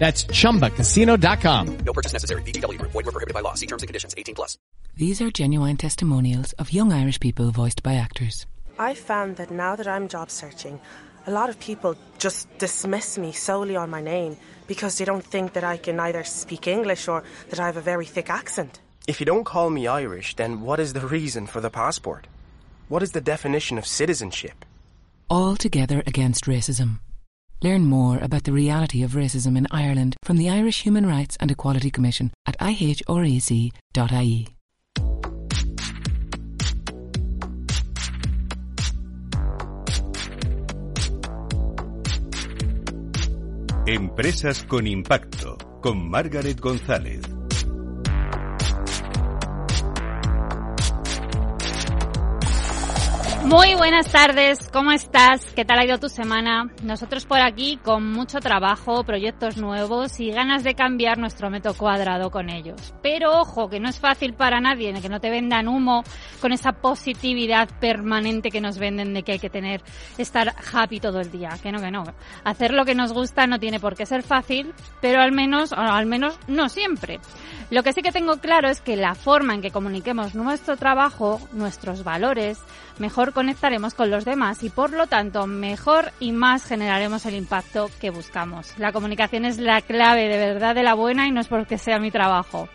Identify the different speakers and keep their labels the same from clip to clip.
Speaker 1: That's chumbacasino.com.
Speaker 2: No purchase necessary. VGW Group. Void were prohibited by law. See terms and conditions. 18 plus.
Speaker 3: These are genuine testimonials of young Irish people voiced by actors.
Speaker 4: I found that now that I'm job searching, a lot of people just dismiss me solely on my name because they don't think that I can either speak English or that I have a very thick accent.
Speaker 5: If you don't call me Irish, then what is the reason for the passport? What is the definition of citizenship?
Speaker 3: All together against racism. Learn more about the reality of racism in Ireland from the Irish Human Rights and Equality Commission at ihrec.ie.
Speaker 6: Empresas con impacto con Margaret González.
Speaker 7: Muy buenas tardes, ¿cómo estás? ¿Qué tal ha ido tu semana? Nosotros por aquí con mucho trabajo, proyectos nuevos y ganas de cambiar nuestro metro cuadrado con ellos. Pero ojo, que no es fácil para nadie, que no te vendan humo con esa positividad permanente que nos venden de que hay que tener, estar happy todo el día. Que no, que no. Hacer lo que nos gusta no tiene por qué ser fácil, pero al menos, o al menos no siempre. Lo que sí que tengo claro es que la forma en que comuniquemos nuestro trabajo, nuestros valores, mejor conectaremos con los demás y por lo tanto mejor y más generaremos el impacto que buscamos. La comunicación es la clave de verdad de la buena y no es porque sea mi trabajo.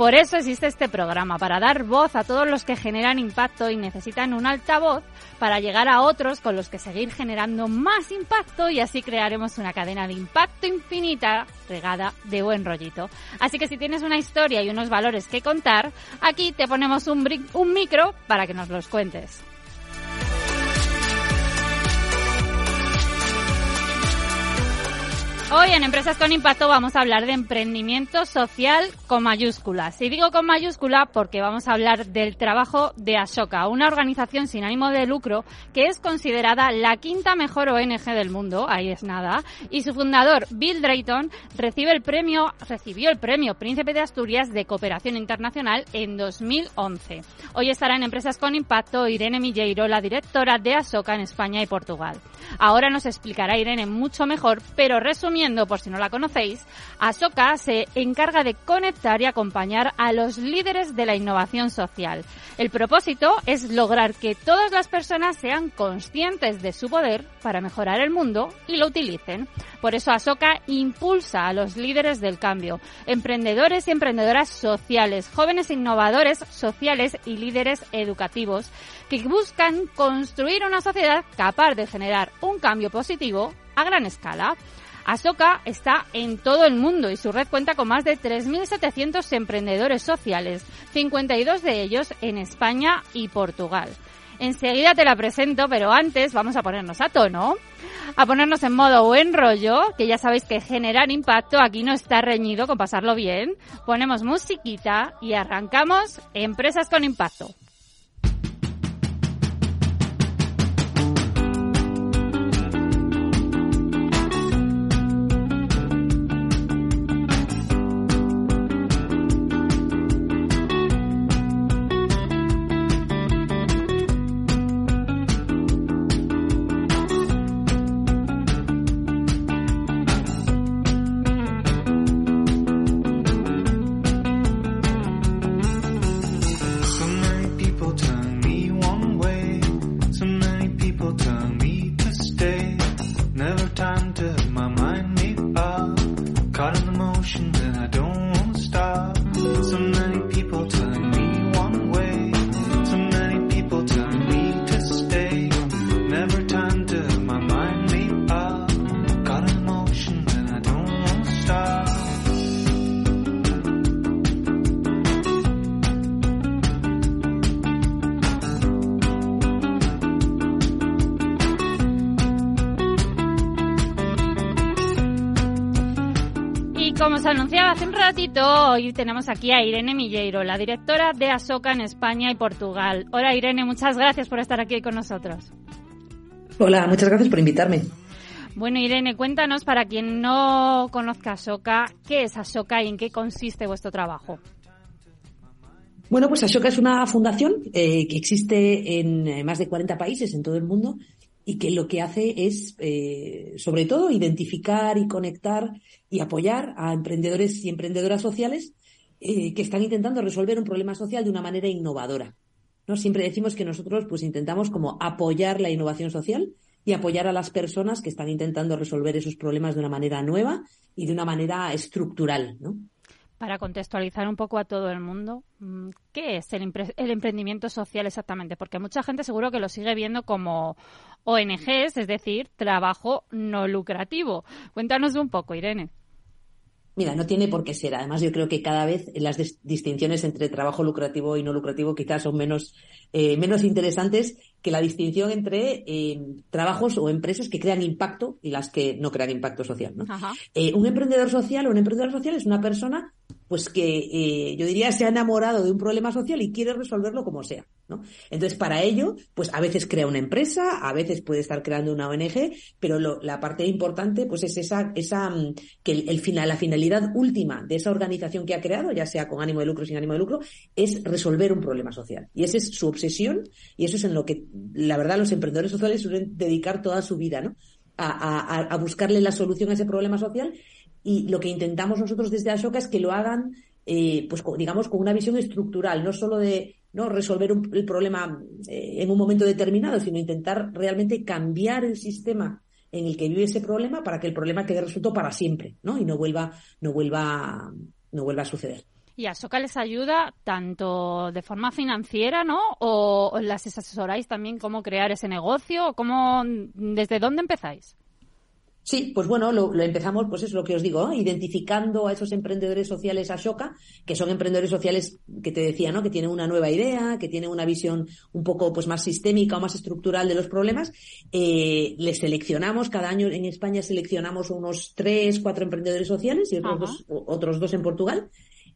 Speaker 7: Por eso existe este programa, para dar voz a todos los que generan impacto y necesitan un altavoz para llegar a otros con los que seguir generando más impacto y así crearemos una cadena de impacto infinita regada de buen rollito. Así que si tienes una historia y unos valores que contar, aquí te ponemos un, micro para que nos los cuentes. Hoy en Empresas con Impacto vamos a hablar de emprendimiento social con mayúsculas. Y digo con mayúscula porque vamos a hablar del trabajo de Ashoka, una organización sin ánimo de lucro que es considerada la quinta mejor ONG del mundo, ahí es nada, y su fundador Bill Drayton recibe el premio, recibió el premio Príncipe de Asturias de Cooperación Internacional en 2011. Hoy estará en Empresas con Impacto Irene Milleiro, la directora de Ashoka en España y Portugal. Ahora nos explicará Irene mucho mejor, pero resumiendo por si no la conocéis, Asoka se encarga de conectar y acompañar a los líderes de la innovación social. El propósito es lograr que todas las personas sean conscientes de su poder para mejorar el mundo y lo utilicen. Por eso Asoka impulsa a los líderes del cambio, emprendedores y emprendedoras sociales, jóvenes innovadores sociales y líderes educativos que buscan construir una sociedad capaz de generar un cambio positivo a gran escala. Asoka está en todo el mundo y su red cuenta con más de 3.700 emprendedores sociales, 52 de ellos en España y Portugal. Enseguida te la presento, pero antes vamos a ponernos a tono, a ponernos en modo buen rollo, que ya sabéis que generar impacto aquí no está reñido con pasarlo bien. Ponemos musiquita y arrancamos Empresas con Impacto. Ratito, hoy tenemos aquí a Irene Milleiro, la directora de Asoca en España y Portugal. Hola Irene, muchas gracias por estar aquí con nosotros.
Speaker 8: Hola, muchas gracias por invitarme.
Speaker 7: Bueno, Irene, cuéntanos para quien no conozca Asoca, ¿qué es Asoca y en qué consiste vuestro trabajo?
Speaker 8: Bueno, pues Ashoka es una fundación eh, que existe en eh, más de 40 países en todo el mundo y que lo que hace es, eh, sobre todo, identificar y conectar y apoyar a emprendedores y emprendedoras sociales eh, que están intentando resolver un problema social de una manera innovadora. ¿no? Siempre decimos que nosotros pues intentamos como apoyar la innovación social y apoyar a las personas que están intentando resolver esos problemas de una manera nueva y de una manera estructural, ¿no?
Speaker 7: Para contextualizar un poco a todo el mundo, mm, ¿qué es el, el, emprendimiento social exactamente? Porque mucha gente seguro que lo sigue viendo como ONGs, es decir, trabajo no lucrativo. Cuéntanos un poco, Irene.
Speaker 8: Mira, no tiene por qué ser. Además, yo creo que cada vez las distinciones entre trabajo lucrativo y no lucrativo quizás son menos, eh, menos interesantes que la distinción entre eh, trabajos o empresas que crean impacto y las que no crean impacto social. ¿no? Eh, un emprendedor social o un emprendedor social es una persona pues que eh, yo diría se ha enamorado de un problema social y quiere resolverlo como sea, ¿no? Entonces, para ello, pues a veces crea una empresa, a veces puede estar creando una ONG, pero lo, la parte importante, pues es esa, esa mm, que el, final, la finalidad última de esa organización que ha creado, ya sea con ánimo de lucro sin ánimo de lucro, es resolver un problema social. Y esa es su obsesión y eso es en lo que, la verdad, los emprendedores sociales suelen dedicar toda su vida, ¿no? A, a, a buscarle la solución a ese problema social y lo que intentamos nosotros desde Ashoka es que lo hagan, eh, pues digamos, con una visión estructural, no solo de no resolver un, el problema eh, en un momento determinado, sino intentar realmente cambiar el sistema en el que vive ese problema para que el problema quede resuelto para siempre, ¿no? Y no vuelva, no vuelva, no vuelva a suceder.
Speaker 7: Y Ashoka les ayuda tanto de forma financiera, ¿no? O las asesoráis también cómo crear ese negocio, cómo, ¿desde dónde empezáis?
Speaker 8: Sí, pues bueno, lo, lo, empezamos, pues es lo que os digo, identificando a esos emprendedores sociales Ashoka, que son emprendedores sociales que te decía, ¿no? Que tienen una nueva idea, que tienen una visión un poco pues más sistémica o más estructural de los problemas. Eh, les seleccionamos, cada año en España seleccionamos unos tres, cuatro emprendedores sociales y otros, dos, otros dos en Portugal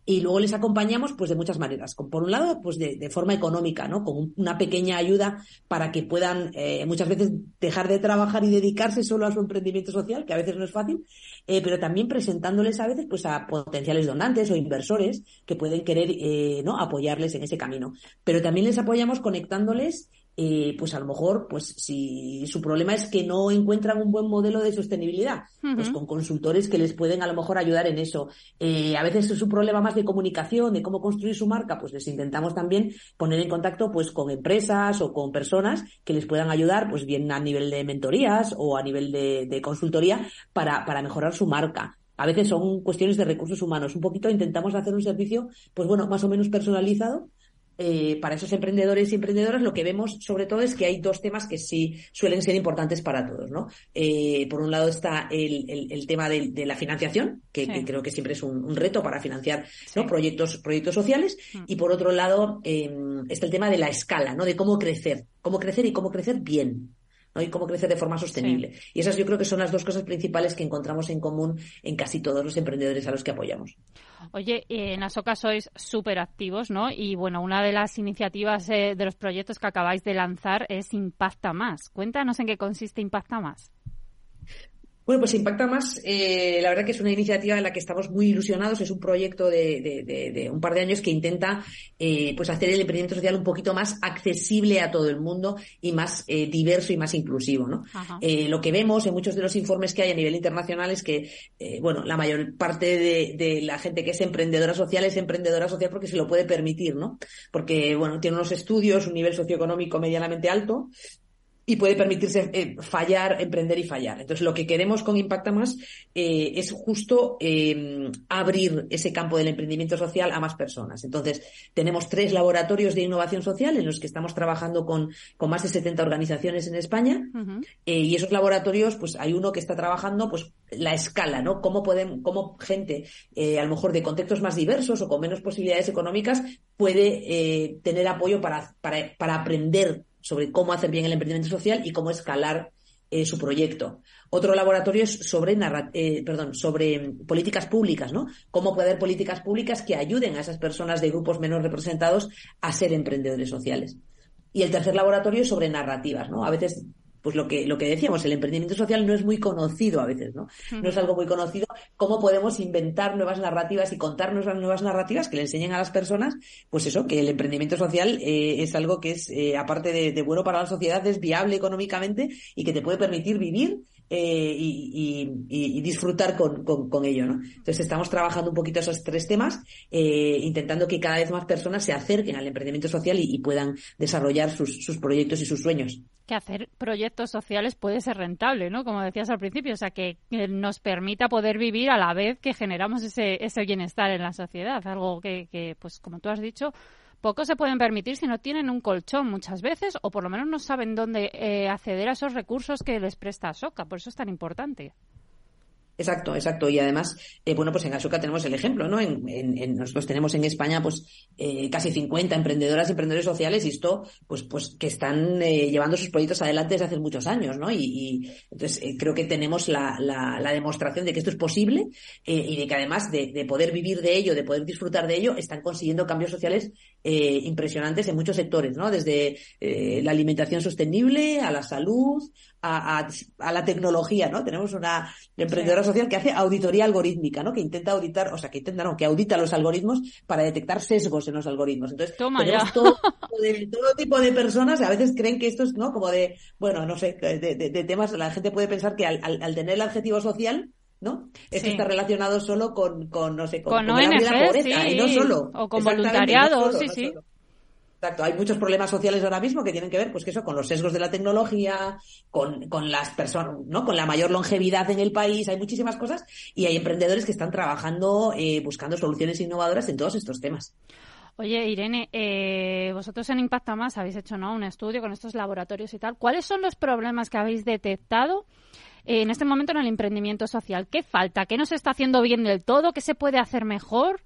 Speaker 8: y luego les acompañamos pues de muchas maneras. Por un lado, pues de, de forma económica, ¿no? Con una pequeña ayuda para que puedan eh, muchas veces dejar de trabajar y dedicarse solo a su emprendimiento social, que a veces no es fácil, eh, pero también presentándoles a veces pues a potenciales donantes o inversores que pueden querer eh, ¿no? apoyarles en ese camino. Pero también les apoyamos conectándoles eh, pues a lo mejor, pues si su problema es que no encuentran un buen modelo de sostenibilidad, uh -huh. pues con consultores que les pueden a lo mejor ayudar en eso. Eh, a veces es un problema más de comunicación, de cómo construir su marca, pues les intentamos también poner en contacto pues con empresas o con personas que les puedan ayudar, pues bien a nivel de mentorías o a nivel de, de consultoría para, para mejorar su marca. A veces son cuestiones de recursos humanos. Un poquito intentamos hacer un servicio, pues bueno, más o menos personalizado, eh, para esos emprendedores y emprendedoras lo que vemos sobre todo es que hay dos temas que sí suelen ser importantes para todos, ¿no? Eh, por un lado está el, el, el tema de, de, la financiación, que, sí. que, creo que siempre es un, un reto para financiar sí. ¿no? proyectos, proyectos sociales, mm. y por otro lado eh, está el tema de la escala, ¿no? De cómo crecer, cómo crecer y cómo crecer bien. ¿no? y cómo crecer de forma sostenible. Sí. Y esas yo creo que son las dos cosas principales que encontramos en común en casi todos los emprendedores a los que apoyamos.
Speaker 7: Oye, en Asoka sois súper activos, ¿no? Y bueno, una de las iniciativas eh, de los proyectos que acabáis de lanzar es Impacta Más. Cuéntanos en qué consiste Impacta Más.
Speaker 8: Bueno, pues Impacta Más, eh, la verdad que es una iniciativa en la que estamos muy ilusionados. Es un proyecto de, de, de, de un par de años que intenta eh, pues hacer el emprendimiento social un poquito más accesible a todo el mundo y más eh, diverso y más inclusivo. ¿no? Eh, lo que vemos en muchos de los informes que hay a nivel internacional es que, eh, bueno, la mayor parte de, la gente que es emprendedora social es emprendedora social porque se lo puede permitir, ¿no? Porque, bueno, tiene unos estudios, un nivel socioeconómico medianamente alto y puede permitirse eh, fallar, emprender y fallar. Entonces, lo que queremos con Impacta Más eh, es justo eh, abrir ese campo del emprendimiento social a más personas. Entonces, tenemos tres laboratorios de innovación social en los que estamos trabajando con, con más de 70 organizaciones en España. Uh -huh. y esos laboratorios, pues hay uno que está trabajando pues la escala, ¿no? Cómo podemos, cómo gente, a lo mejor de contextos más diversos o con menos posibilidades económicas, puede tener apoyo para, para, para aprender sobre cómo hacer bien el emprendimiento social y cómo escalar eh, su proyecto. Otro laboratorio es sobre, eh, perdón, sobre políticas públicas, ¿no? Cómo puede haber políticas públicas que ayuden a esas personas de grupos menos representados a ser emprendedores sociales. Y el tercer laboratorio es sobre narrativas, ¿no? A veces pues lo que, lo que decíamos, el emprendimiento social no es muy conocido a veces, ¿no? No es algo muy conocido. ¿Cómo podemos inventar nuevas narrativas y contar nuevas nuevas narrativas que le enseñen a las personas? Pues eso, que el emprendimiento social eh, es algo que es, eh, aparte de, bueno para la sociedad, es viable económicamente y que te puede permitir vivir eh, y, disfrutar con, con, ello, ¿no? Entonces estamos trabajando un poquito esos tres temas, intentando que cada vez más personas se acerquen al emprendimiento social y, puedan desarrollar sus, sus proyectos y sus sueños
Speaker 7: que hacer proyectos sociales puede ser rentable, ¿no? Como decías al principio, o sea, que, nos permita poder vivir a la vez que generamos ese, ese bienestar en la sociedad, algo que, que, pues como tú has dicho, pocos se pueden permitir si no tienen un colchón muchas veces o por lo menos no saben dónde eh, acceder a esos recursos que les presta Soca, por eso es tan importante.
Speaker 8: Exacto, exacto. Y además, eh, bueno, pues en Asuka tenemos el ejemplo, ¿no? En, en, nosotros tenemos en España, pues, eh, casi 50 emprendedoras y emprendedores sociales y esto, pues, pues, que están eh, llevando sus proyectos adelante desde hace muchos años, ¿no? Y, y entonces creo que tenemos la, la, la, demostración de que esto es posible y de que además de, de, poder vivir de ello, de poder disfrutar de ello, están consiguiendo cambios sociales impresionantes en muchos sectores, ¿no? Desde la alimentación sostenible a la salud, a, a, la tecnología, ¿no? Tenemos una emprendedora social que hace auditoría algorítmica, ¿no? Que intenta auditar, o sea, que intenta, no, que audita los algoritmos para detectar sesgos en los algoritmos. Entonces, tenemos todo, de, todo, tipo de personas, a veces creen que esto es, ¿no? Como de, bueno, no sé, de, de, temas, la gente puede pensar que al, al, tener el adjetivo social, ¿no? Esto está relacionado solo con, con no sé, con,
Speaker 7: con, la pobreza,
Speaker 8: y no solo.
Speaker 7: O con voluntariado, sí, sí.
Speaker 8: Exacto, hay muchos problemas sociales ahora mismo que tienen que ver, pues que eso, con los sesgos de la tecnología, con, con las personas, ¿no? Con la mayor longevidad en el país, hay muchísimas cosas y hay emprendedores que están trabajando, eh, buscando soluciones innovadoras en todos estos temas.
Speaker 7: Oye, Irene, eh, vosotros en Impacta Más habéis hecho ¿no? un estudio con estos laboratorios y tal. ¿Cuáles son los problemas que habéis detectado en este momento en el emprendimiento social? ¿Qué falta? ¿Qué no se está haciendo bien del todo? ¿Qué se puede hacer mejor?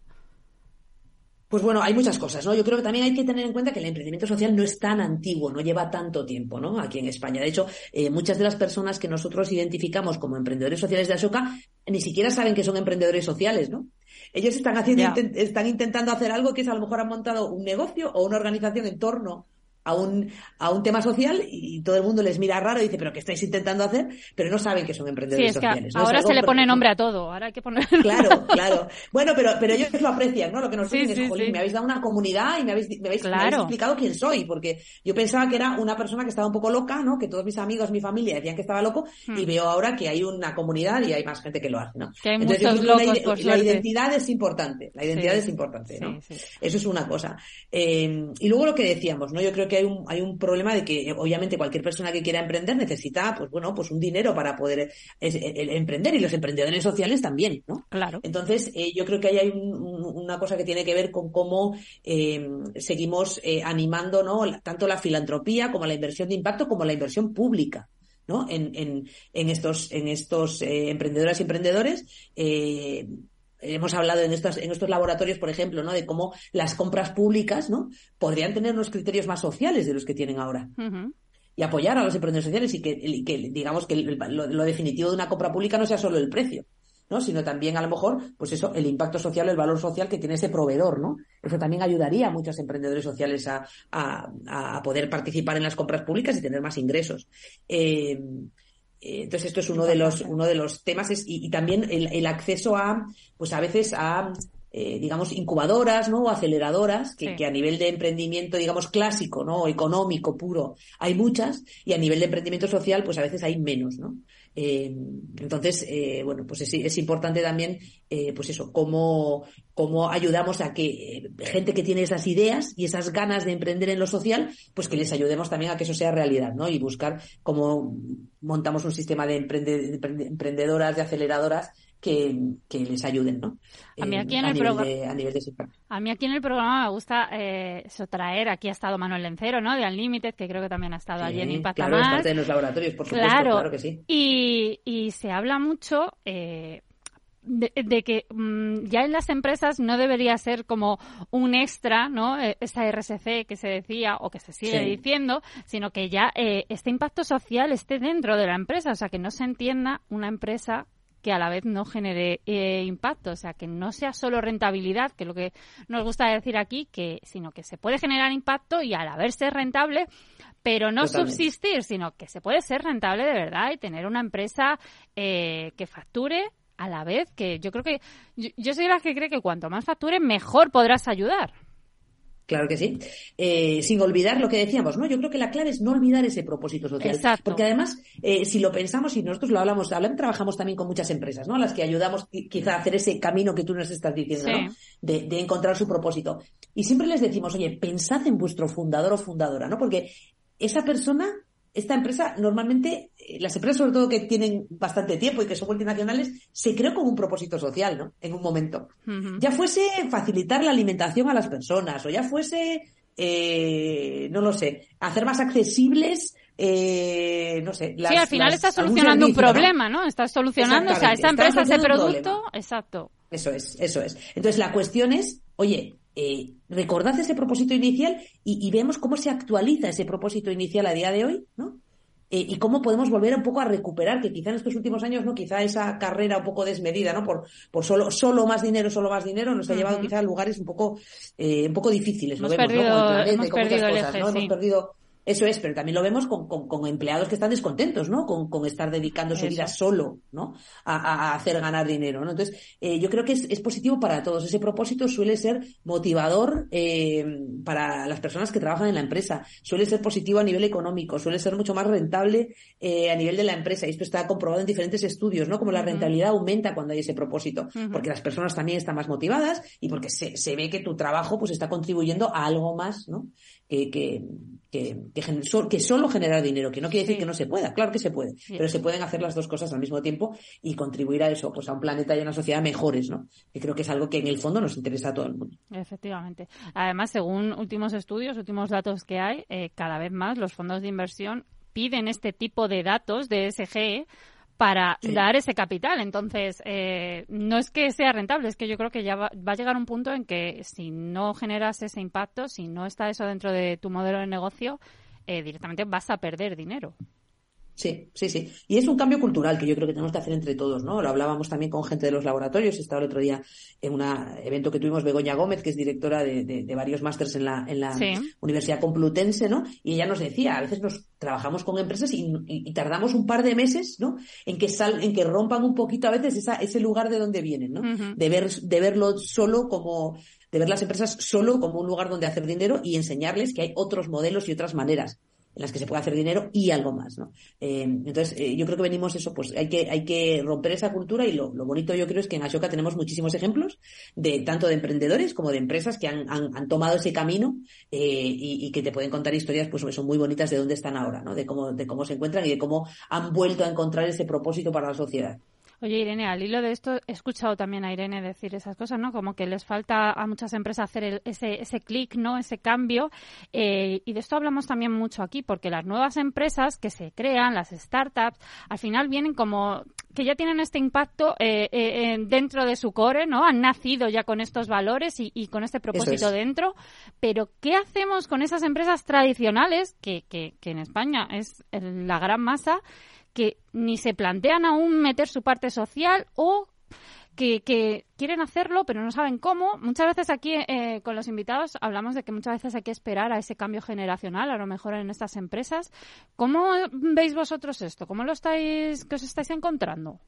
Speaker 8: Pues bueno, hay muchas cosas, ¿no? Yo creo que también hay que tener en cuenta que el emprendimiento social no es tan antiguo, no lleva tanto tiempo, ¿no? Aquí en España. De hecho, eh, muchas de las personas que nosotros identificamos como emprendedores sociales de Ashoka ni siquiera saben que son emprendedores sociales, ¿no? Ellos están haciendo, están intentando hacer algo que es a lo mejor han montado un negocio o una organización en torno a un, a un tema social y todo el mundo les mira raro y dice, pero ¿qué estáis intentando hacer? Pero no saben que son emprendedores sí, es sociales.
Speaker 7: Ahora se le pone nombre a todo, ahora hay que poner...
Speaker 8: Claro, claro. Bueno, pero, pero ellos lo aprecian, ¿no? Lo que nos dicen es, Jolín, me habéis dado una comunidad y me habéis, me habéis, explicado quién soy, porque yo pensaba que era una persona que estaba un poco loca, ¿no? Que todos mis amigos, mi familia decían que estaba loco y hmm. veo ahora que hay una comunidad y hay más gente que lo hace, ¿no?
Speaker 7: Que hay Entonces, locos,
Speaker 8: la, identidad es importante, la identidad es importante, ¿no? Eso es una cosa. Eh, y luego lo que decíamos, ¿no? Yo creo que hay un, hay un problema de que obviamente cualquier persona que quiera emprender necesita, pues bueno, pues un dinero para poder emprender y los emprendedores sociales también, ¿no?
Speaker 7: Claro.
Speaker 8: Entonces, eh, yo creo que ahí hay una cosa que tiene que ver con cómo eh, seguimos eh, animando, ¿no? Tanto la filantropía como la inversión de impacto como la inversión pública. ¿no? En, en, en estos, en estos emprendedoras y emprendedores, hemos hablado en estos, en estos laboratorios, por ejemplo, ¿no? De cómo las compras públicas, ¿no? Podrían tener unos criterios más sociales de los que tienen ahora. Y apoyar a los emprendedores sociales y que, que digamos, que lo, definitivo de una compra pública no sea solo el precio, ¿no? Sino también, a lo mejor, pues eso, el impacto social, el valor social que tiene ese proveedor, ¿no? Eso también ayudaría a muchos emprendedores sociales a, a, a poder participar en las compras públicas y tener más ingresos. Eh, entonces esto es uno de los uno de los temas y, también el, acceso a pues a veces a eh, digamos incubadoras no o aceleradoras que, que, a nivel de emprendimiento digamos clásico no económico puro hay muchas y a nivel de emprendimiento social pues a veces hay menos no eh, entonces, eh, bueno, pues es, importante también, eh, pues eso, cómo, cómo ayudamos a que gente que tiene esas ideas y esas ganas de emprender en lo social, pues que les ayudemos también a que eso sea realidad, ¿no? Y buscar cómo montamos un sistema de emprendedoras, de aceleradoras que, les ayuden, ¿no?
Speaker 7: A mí aquí en el programa a mí aquí en el programa me gusta eh, traer, aquí ha estado Manuel Lencero, ¿no? De Unlimited, que creo que también ha estado allí en Impact
Speaker 8: Claro, es parte de los laboratorios, por supuesto, claro, que sí.
Speaker 7: Y, y se habla mucho, eh, de, que mm, ya en las empresas no debería ser como un extra, ¿no? E, esa RSC que se decía o que se sigue diciendo, sino que ya eh, este impacto social esté dentro de la empresa, o sea, que no se entienda una empresa que a la vez no genere eh, impacto, o sea, que no sea solo rentabilidad, que es lo que nos gusta decir aquí, que sino que se puede generar impacto y a la vez ser rentable, pero no subsistir, sino que se puede ser rentable de verdad y tener una empresa eh, que facture a la vez que yo creo que yo, soy la que cree que cuanto más facture mejor podrás ayudar.
Speaker 8: Claro que sí. Eh, sin olvidar lo que decíamos, ¿no? Yo creo que la clave es no olvidar ese propósito social. Exacto. Porque además, eh, si lo pensamos y nosotros lo hablamos, hablamos, trabajamos también con muchas empresas, ¿no? Las que ayudamos quizá a hacer ese camino que tú nos estás diciendo, ¿no? De, de, encontrar su propósito. Y siempre les decimos, oye, pensad en vuestro fundador o fundadora, ¿no? Porque esa persona esta empresa normalmente, eh, las empresas sobre todo que tienen bastante tiempo y que son multinacionales, se creó con un propósito social, ¿no? En un momento. Ya fuese facilitar la alimentación a las personas o ya fuese, eh, no lo sé, hacer más accesibles eh, no sé.
Speaker 7: sí, al final estás solucionando un problema, ¿no? Estás solucionando, o sea, esa empresa, ese producto, exacto.
Speaker 8: Eso es, eso es. Entonces la cuestión es, oye, eh, recordad ese propósito inicial y, vemos cómo se actualiza ese propósito inicial a día de hoy, ¿no? Eh, y cómo podemos volver un poco a recuperar, que quizá en estos últimos años, ¿no? Quizá esa carrera un poco desmedida, ¿no? Por, por solo, solo más dinero, solo más dinero, nos ha llevado quizá a lugares un poco, eh, un poco difíciles,
Speaker 7: hemos perdido, hemos perdido el eje,
Speaker 8: Hemos perdido eso es, pero también lo vemos con, con, empleados que están descontentos, ¿no? Con, con estar dedicando su vida solo, ¿no? A, a, hacer ganar dinero, ¿no? Entonces, eh, yo creo que es, es, positivo para todos. Ese propósito suele ser motivador eh, para las personas que trabajan en la empresa. Suele ser positivo a nivel económico, suele ser mucho más rentable eh, a nivel de la empresa. Y esto está comprobado en diferentes estudios, ¿no? Como la rentabilidad aumenta cuando hay ese propósito, porque las personas también están más motivadas y porque se, se ve que tu trabajo pues está contribuyendo a algo más, ¿no? Que, que, que, solo generar dinero, que no quiere decir que no se pueda, claro que se puede, pero se pueden hacer las dos cosas al mismo tiempo y contribuir a eso, pues a un planeta y a una sociedad mejores, ¿no? Que creo que es algo que en el fondo nos interesa a todo el mundo.
Speaker 7: Efectivamente. Además, según últimos estudios, últimos datos que hay, eh, cada vez más los fondos de inversión piden este tipo de datos de SGE para dar ese capital. Entonces, eh, no es que sea rentable, es que yo creo que ya va, va, a llegar un punto en que si no generas ese impacto, si no está eso dentro de tu modelo de negocio, eh, directamente vas a perder dinero.
Speaker 8: Sí, sí, sí. Y es un cambio cultural que yo creo que tenemos que hacer entre todos, ¿no? Lo hablábamos también con gente de los laboratorios. Estaba el otro día en un evento que tuvimos Begoña Gómez, que es directora de, de, varios másters en la, en la Universidad Complutense, ¿no? Y ella nos decía, a veces nos trabajamos con empresas y, y, tardamos un par de meses, ¿no? En que sal, en que rompan un poquito a veces esa, ese lugar de donde vienen, ¿no? de, ver, de verlo solo como, de ver las empresas solo como un lugar donde hacer dinero y enseñarles que hay otros modelos y otras maneras en las que se puede hacer dinero y algo más, ¿no? Eh, entonces, eh, yo creo que venimos eso, pues hay que, hay que romper esa cultura y lo, bonito yo creo es que en Ashoka tenemos muchísimos ejemplos de tanto de emprendedores como de empresas que han, han, tomado ese camino eh, y, y, que te pueden contar historias, pues son muy bonitas de dónde están ahora, ¿no? De cómo, de cómo se encuentran y de cómo han vuelto a encontrar ese propósito para la sociedad.
Speaker 7: Oye, Irene, al hilo de esto he escuchado también a Irene decir esas cosas, ¿no? Como que les falta a muchas empresas hacer ese, ese clic, ¿no? Ese cambio. Eh, y de esto hablamos también mucho aquí, porque las nuevas empresas que se crean, las startups, al final vienen como que ya tienen este impacto eh, eh, dentro de su core, ¿no? Han nacido ya con estos valores y, con este propósito dentro. Pero, ¿qué hacemos con esas empresas tradicionales, que, que, que en España es la gran masa, que ni se plantean aún meter su parte social o que, quieren hacerlo pero no saben cómo. Muchas veces aquí eh, con los invitados hablamos de que muchas veces hay que esperar a ese cambio generacional, a lo mejor en estas empresas. ¿Cómo veis vosotros esto? ¿Cómo lo estáis, que os estáis encontrando?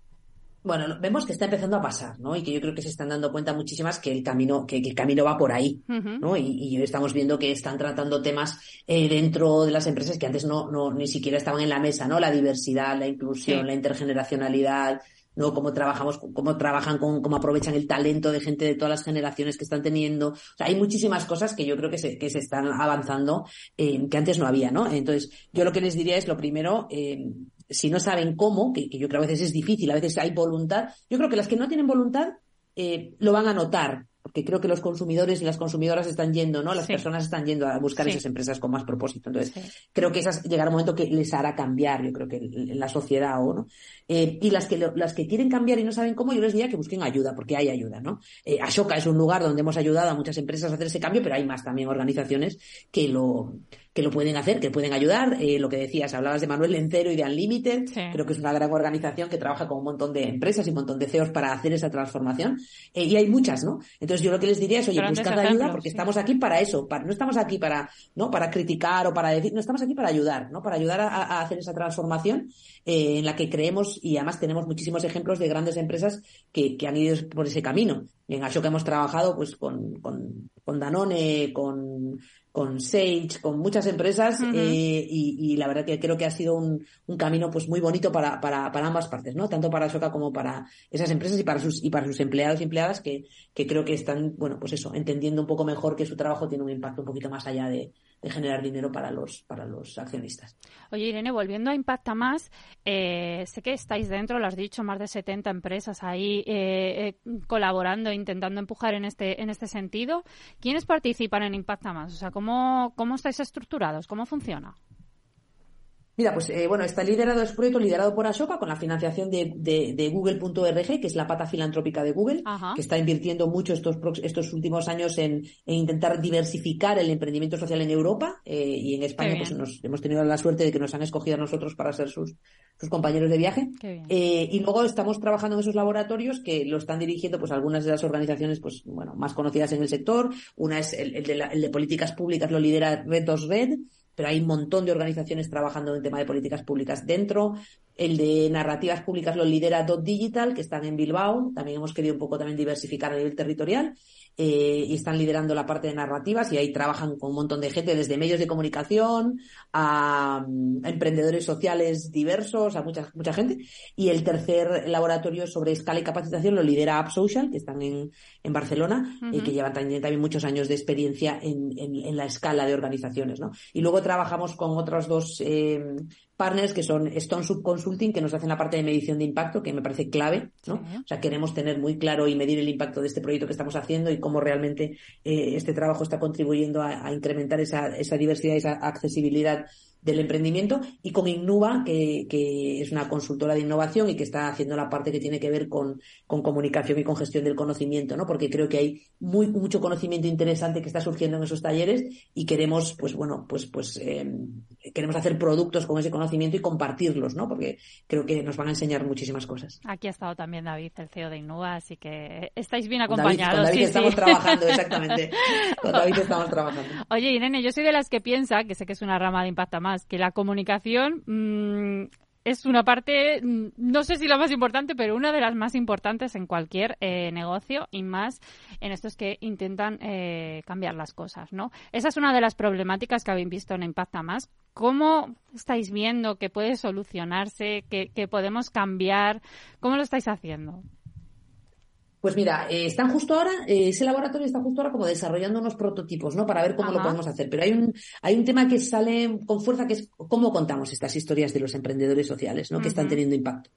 Speaker 8: Bueno, vemos que está empezando a pasar, ¿no? Y que yo creo que se están dando cuenta muchísimas que el camino, que, el camino va por ahí, ¿no? Y, y, estamos viendo que están tratando temas eh, dentro de las empresas que antes no, no, ni siquiera estaban en la mesa, ¿no? La diversidad, la inclusión, la intergeneracionalidad, ¿no? Cómo trabajamos, cómo trabajan con, cómo aprovechan el talento de gente de todas las generaciones que están teniendo. O sea, hay muchísimas cosas que yo creo que se, que se están avanzando, eh, que antes no había, ¿no? Entonces, yo lo que les diría es lo primero, eh, si no saben cómo, que, yo creo que a veces es difícil, a veces hay voluntad, yo creo que las que no tienen voluntad eh, lo van a notar porque creo que los consumidores y las consumidoras están yendo, ¿no? Las
Speaker 7: Sí.
Speaker 8: personas están yendo a buscar
Speaker 7: Sí.
Speaker 8: esas empresas con más propósito. Entonces,
Speaker 7: Sí.
Speaker 8: creo que esas llegará un momento que les hará cambiar, yo creo que la sociedad o no. Eh, y las que las que quieren cambiar y no saben cómo, yo les diría que busquen ayuda, porque hay ayuda, ¿no? Eh, Ashoka es un lugar donde hemos ayudado a muchas empresas a hacer ese cambio, pero hay más también organizaciones que lo que lo pueden hacer, que pueden ayudar. Eh, lo que decías, hablabas de Manuel Lencero y de Unlimited,
Speaker 7: Sí.
Speaker 8: creo que es una gran organización que trabaja con un montón de empresas y un montón de CEOs para hacer esa transformación. Eh, y hay muchas, ¿no? Entonces yo lo que les diría es, oye,
Speaker 7: Grandes
Speaker 8: buscad ayuda porque
Speaker 7: sí.
Speaker 8: estamos aquí para eso, para- no estamos aquí para, ¿no? Para criticar o para decir, no estamos aquí para ayudar, ¿no? Para ayudar a, a hacer esa transformación eh, en la que creemos y además tenemos muchísimos ejemplos de grandes empresas que, que han ido por ese camino. En Ashoka hemos trabajado pues con, con, con Danone, con, con Sage, con muchas empresas eh, y, y la verdad que creo que ha sido un, un camino pues muy bonito para, para, para ambas partes, ¿no? Tanto para Ashoka como para esas empresas y para sus, y para sus empleados y empleadas que, que creo que están, bueno, pues eso, entendiendo un poco mejor que su trabajo tiene un impacto un poquito más allá de, de generar dinero para los, para los accionistas.
Speaker 7: Oye, Irene, volviendo a Impacta Más, eh, sé que estáis dentro, lo has dicho, más de 70 empresas ahí eh, eh, colaborando, intentando empujar en este, en este sentido. ¿Quiénes participan en Impacta Más? O sea, ¿cómo, cómo estáis estructurados? ¿Cómo funciona?
Speaker 8: Mira, pues eh, bueno, está liderado, es un proyecto liderado por Ashoka con la financiación de, de, de Google.org, que es la pata filantrópica de Google,
Speaker 7: Ajá.
Speaker 8: que está invirtiendo mucho estos, estos últimos años en, en intentar diversificar el emprendimiento social en Europa eh, y en España pues nos, hemos tenido la suerte de que nos han escogido a nosotros para ser sus, sus compañeros de viaje. Eh, y luego estamos trabajando en esos laboratorios que lo están dirigiendo pues algunas de las organizaciones pues bueno más conocidas en el sector. Una es el, el de, la- el de políticas públicas, lo lidera 2 Red, pero hay un montón de organizaciones trabajando en el tema de políticas públicas dentro. El de narrativas públicas lo lidera Dot Digital, que están en Bilbao. También hemos querido un poco también diversificar a nivel territorial. Eh, y están liderando la parte de narrativas y ahí trabajan con un montón de gente, desde medios de comunicación a, mm, a emprendedores sociales diversos, a mucha, mucha gente. Y el tercer laboratorio sobre escala y capacitación lo lidera App Social, que están en, en Barcelona, y
Speaker 7: Ujú.
Speaker 8: que llevan también, también muchos años de experiencia en, en- en la escala de organizaciones. ¿no? Y luego trabajamos con otros dos eh, partners que son Stone Sub Consulting, que nos hacen la parte de medición de impacto, que me parece clave. ¿no?
Speaker 7: Sí.
Speaker 8: O sea, queremos tener muy claro y medir el impacto de este proyecto que estamos haciendo y cómo realmente eh, este trabajo está contribuyendo a, a incrementar esa, esa diversidad y esa accesibilidad del emprendimiento y con Innuba, que, que es una consultora de innovación y que está haciendo la parte que tiene que ver con, con comunicación y con gestión del conocimiento, ¿no? Porque creo que hay muy, mucho conocimiento interesante que está surgiendo en esos talleres y queremos, pues bueno, pues, pues eh, queremos hacer productos con ese conocimiento y compartirlos, ¿no? Porque creo que nos van a enseñar muchísimas cosas.
Speaker 7: Aquí ha estado también David, el CEO de Innova, así que estáis bien
Speaker 8: Con David,
Speaker 7: acompañados.
Speaker 8: con David
Speaker 7: sí,
Speaker 8: estamos
Speaker 7: sí.
Speaker 8: trabajando, exactamente. Con David estamos trabajando.
Speaker 7: Oye, Irene, yo soy de las que piensa, que sé que es una rama de Impacta Más, que la comunicación mm, es una parte, mm, no sé si la más importante, pero una de las más importantes en cualquier eh, negocio y más en estos que intentan eh, cambiar las cosas, ¿no? Esa es una de las problemáticas que habéis visto en Impacta Más. ¿Cómo estáis viendo que puede solucionarse, que, que podemos cambiar? ¿Cómo lo estáis haciendo?
Speaker 8: Pues mira, eh, están justo ahora, eh, ese laboratorio está justo ahora como desarrollando unos prototipos, ¿no? Para ver cómo lo podemos hacer. Pero hay un, hay un tema que sale con fuerza que es cómo contamos estas historias de los emprendedores sociales, ¿no? Que están teniendo impacto.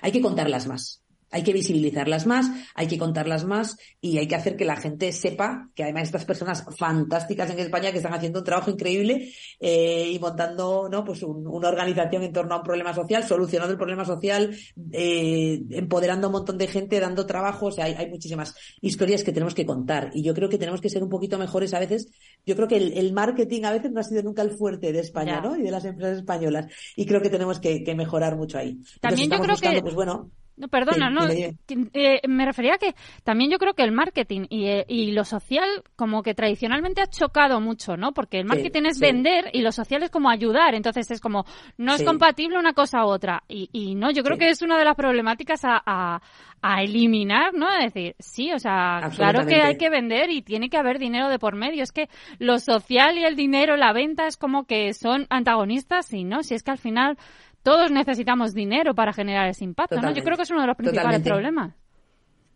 Speaker 8: Hay que contarlas más. Hay que visibilizarlas más, hay que contarlas más y hay que hacer que la gente sepa que además estas personas fantásticas en España que están haciendo un trabajo increíble eh, y montando no pues un- una organización en torno a un problema social, solucionando el problema social, eh, empoderando a un montón de gente, dando trabajo, o sea, hay, hay muchísimas historias que tenemos que contar y yo creo que tenemos que ser un poquito mejores a veces. Yo creo que el, el marketing a veces no ha sido nunca el fuerte de España,
Speaker 7: Ya.
Speaker 8: ¿no? Y de las empresas españolas y creo que tenemos que, que mejorar mucho ahí. Entonces,
Speaker 7: También yo creo
Speaker 8: buscando,
Speaker 7: que-
Speaker 8: pues bueno,
Speaker 7: No, perdona,
Speaker 8: Sí,
Speaker 7: no. que- eh, me refería a que también yo creo que el marketing y, eh, y lo social como que tradicionalmente ha chocado mucho, ¿no? Porque el
Speaker 8: Sí,
Speaker 7: marketing es
Speaker 8: sí.
Speaker 7: vender y lo social es como ayudar. Entonces es como, no es compatible una cosa u otra. Y, y no, yo creo que es una de las problemáticas a, a, a eliminar, ¿no? Es decir, sí, o sea, claro que hay que vender y tiene que haber dinero de por medio. Es que lo social y el dinero, la venta es como que son antagonistas y no, si es que al final todos necesitamos dinero para generar ese impacto, ¿no? Yo creo que es uno de los principales
Speaker 8: Totalmente.
Speaker 7: problemas.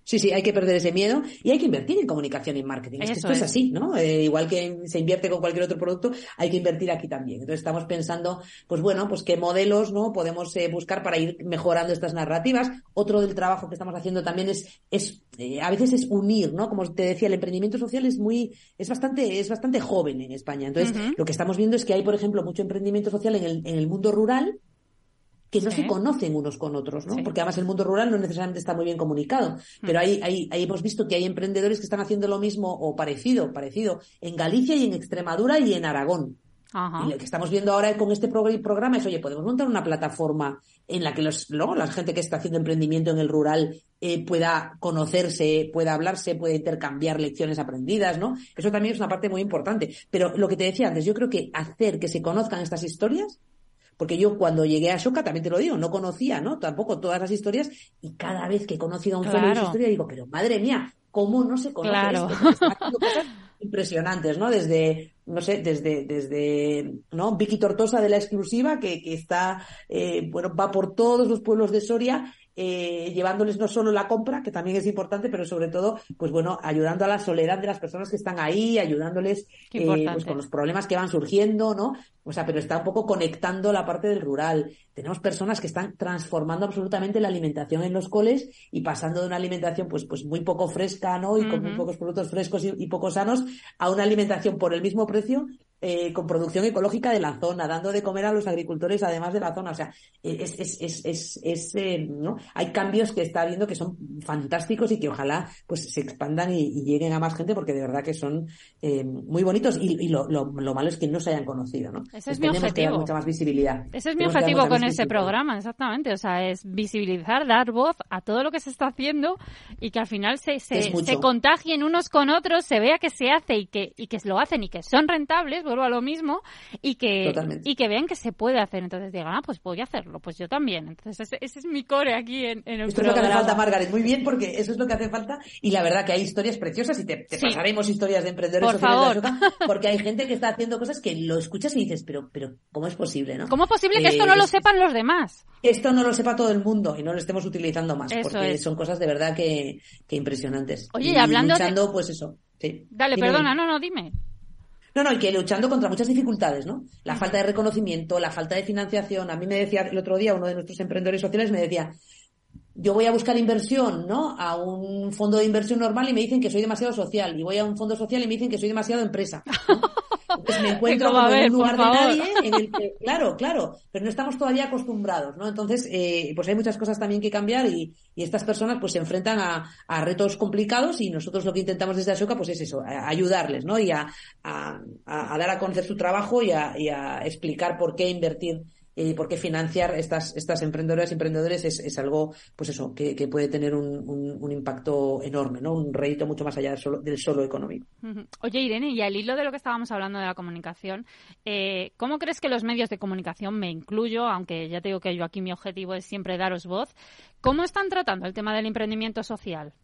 Speaker 8: Sí, sí, hay que perder ese miedo y hay que invertir en comunicación y en marketing. Es que esto es,
Speaker 7: es.
Speaker 8: así, ¿no? Eh, igual que se invierte con cualquier otro producto, hay que invertir aquí también. Entonces estamos pensando, pues bueno, pues qué modelos, ¿no? Podemos eh, buscar para ir mejorando estas narrativas. Otro del trabajo que estamos haciendo también es, es eh, a veces es unir, ¿no? Como te decía, el emprendimiento social es muy, es bastante, es bastante joven en España. Entonces, lo que estamos viendo es que hay, por ejemplo, mucho emprendimiento social en el, en el mundo rural que no
Speaker 7: Sí.
Speaker 8: se conocen unos con otros, ¿no?
Speaker 7: Sí.
Speaker 8: Porque además el mundo rural no necesariamente está muy bien comunicado. Pero ahí, ahí, ahí hemos visto que hay emprendedores que están haciendo lo mismo o parecido, parecido en Galicia y en Extremadura y en Aragón.
Speaker 7: Ajá.
Speaker 8: Y lo que estamos viendo ahora con este progr- programa es, oye, podemos montar una plataforma en la que los, luego la gente que está haciendo emprendimiento en el rural eh, pueda conocerse, pueda hablarse, pueda intercambiar lecciones aprendidas, ¿no? Eso también es una parte muy importante. Pero lo que te decía antes, yo creo que hacer que se conozcan estas historias, porque yo cuando llegué a Shoka, también te lo digo, no conocía, ¿no? Tampoco todas las historias, y cada vez que he conocido a un foro de
Speaker 7: Claro.
Speaker 8: esa historia digo, pero madre mía, ¿cómo no se conoce
Speaker 7: Claro.
Speaker 8: esto? Haciendo cosas impresionantes, ¿no? Desde, no sé, desde, desde, ¿no? Vicky Tortosa de la exclusiva, que, que está, eh, bueno, va por todos los pueblos de Soria, eh, llevándoles no solo la compra, que también es importante, pero sobre todo, pues bueno, ayudando a la soledad de las personas que están ahí, ayudándoles eh, pues con los problemas que van surgiendo, ¿no? O sea, pero está un poco conectando la parte del rural. Tenemos personas que están transformando absolutamente la alimentación en los coles y pasando de una alimentación pues, pues muy poco fresca, ¿no? Y con muy pocos productos frescos y, y poco sanos a una alimentación por el mismo precio eh, con producción ecológica de la zona, dando de comer a los agricultores además de la zona. O sea, es, es, es, es, es, eh, ¿no? Hay cambios que está viendo que son fantásticos y que ojalá pues se expandan y, y lleguen a más gente porque de verdad que son eh, muy bonitos y, y lo, lo, lo malo es que no se hayan conocido, ¿no?
Speaker 7: Ese es mi
Speaker 8: tenemos que dar
Speaker 7: objetivo.
Speaker 8: mucha más visibilidad.
Speaker 7: Ese es mi
Speaker 8: Tenemos
Speaker 7: objetivo con ese programa, exactamente. O sea, es visibilizar, dar voz a todo lo que se está haciendo y que al final se, se, se contagien unos con otros, se vea que se hace y que, y que lo hacen y que son rentables, vuelvo a lo mismo, y que,
Speaker 8: Totalmente.
Speaker 7: y que vean que se puede hacer. Entonces digan, ah, pues voy a hacerlo, pues yo también. Entonces ese, ese es mi core aquí en, en el
Speaker 8: Esto es lo que hace falta, Margaret. Muy bien, porque eso es lo que hace falta. Y la verdad que hay historias preciosas y te, te
Speaker 7: Sí.
Speaker 8: pasaremos historias de emprendedores
Speaker 7: Por
Speaker 8: sociales de
Speaker 7: favor.
Speaker 8: Ashoka, porque hay gente que está haciendo cosas que lo escuchas y dices, pero, pero, ¿cómo es posible, no?
Speaker 7: ¿Cómo es posible que
Speaker 8: Eh,
Speaker 7: esto no lo
Speaker 8: es-
Speaker 7: sepan los demás?
Speaker 8: Esto no lo sepa todo el mundo y no lo estemos utilizando más,
Speaker 7: Eso
Speaker 8: porque
Speaker 7: es.
Speaker 8: son cosas de verdad que, que impresionantes.
Speaker 7: Oye, y hablando de-
Speaker 8: pues eso. Sí.
Speaker 7: Dale,
Speaker 8: Dime,
Speaker 7: perdona,
Speaker 8: dime.
Speaker 7: no, no, dime.
Speaker 8: No, no, y que luchando contra muchas dificultades, ¿no? La falta de reconocimiento, la falta de financiación. A mí me decía el otro día uno de nuestros emprendedores sociales, me decía, yo voy a buscar inversión, ¿no? A un fondo de inversión normal y me dicen que soy demasiado social. Y voy a un fondo social y me dicen que soy demasiado empresa. ¿no? Entonces me encuentro
Speaker 7: Como, a
Speaker 8: como en un lugar de nadie en el que, claro, claro, pero no estamos todavía acostumbrados, ¿no? Entonces, eh, pues hay muchas cosas también que cambiar y, y estas personas pues se enfrentan a, a retos complicados y nosotros lo que intentamos desde Ashoka pues es eso, a- ayudarles, ¿no? Y a, a- a- a dar a conocer su trabajo y a, y a explicar por qué invertir y por qué financiar estas, estas emprendedoras y emprendedores es, es algo, pues eso, que, que puede tener un, un- impacto enorme, ¿no? Un rédito mucho más allá del solo, del solo económico.
Speaker 7: Oye, Irene, y al hilo de lo que estábamos hablando de la comunicación, eh, ¿cómo crees que los medios de comunicación, me incluyo, aunque ya te digo que yo aquí mi objetivo es siempre daros voz, ¿cómo están tratando el tema del emprendimiento social?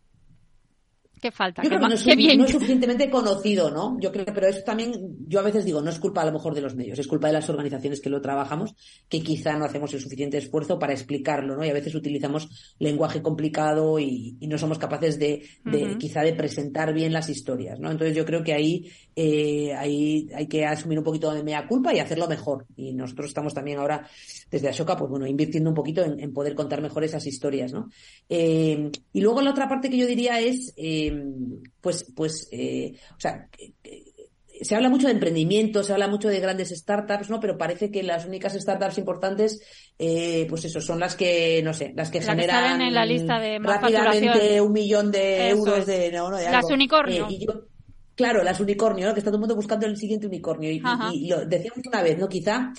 Speaker 7: ¿Qué falta?
Speaker 8: Yo
Speaker 7: ¿Qué,
Speaker 8: creo que no es,
Speaker 7: qué bien.
Speaker 8: no es suficientemente conocido, ¿no? Yo creo, pero eso también, yo a veces digo, no es culpa a lo mejor de los medios, es culpa de las organizaciones que lo trabajamos, que quizá no hacemos el suficiente esfuerzo para explicarlo, ¿no? Y a veces utilizamos lenguaje complicado y, y no somos capaces de, quizá de presentar bien las historias, ¿no? Entonces yo creo que ahí, eh, ahí hay que asumir un poquito de mea culpa y hacerlo mejor. Y nosotros estamos también ahora, desde Ashoka, pues bueno, invirtiendo un poquito en, en poder contar mejor esas historias, ¿no? Eh, y luego la otra parte que yo diría es, eh, pues, pues, eh, o sea, que- que- se habla mucho de emprendimiento, se habla mucho de grandes startups, ¿no? Pero parece que las únicas startups importantes, eh, pues eso, son las que, no sé, las que generan
Speaker 7: en la lista de más
Speaker 8: rápidamente un millón de
Speaker 7: Eso
Speaker 8: euros
Speaker 7: es.
Speaker 8: de, no, no, de
Speaker 7: Las
Speaker 8: algo.
Speaker 7: unicornio.
Speaker 8: Eh, y yo- claro, las unicornio, ¿no? Que está todo el mundo buscando el siguiente unicornio. Y, y lo decíamos una vez, ¿no? Quizá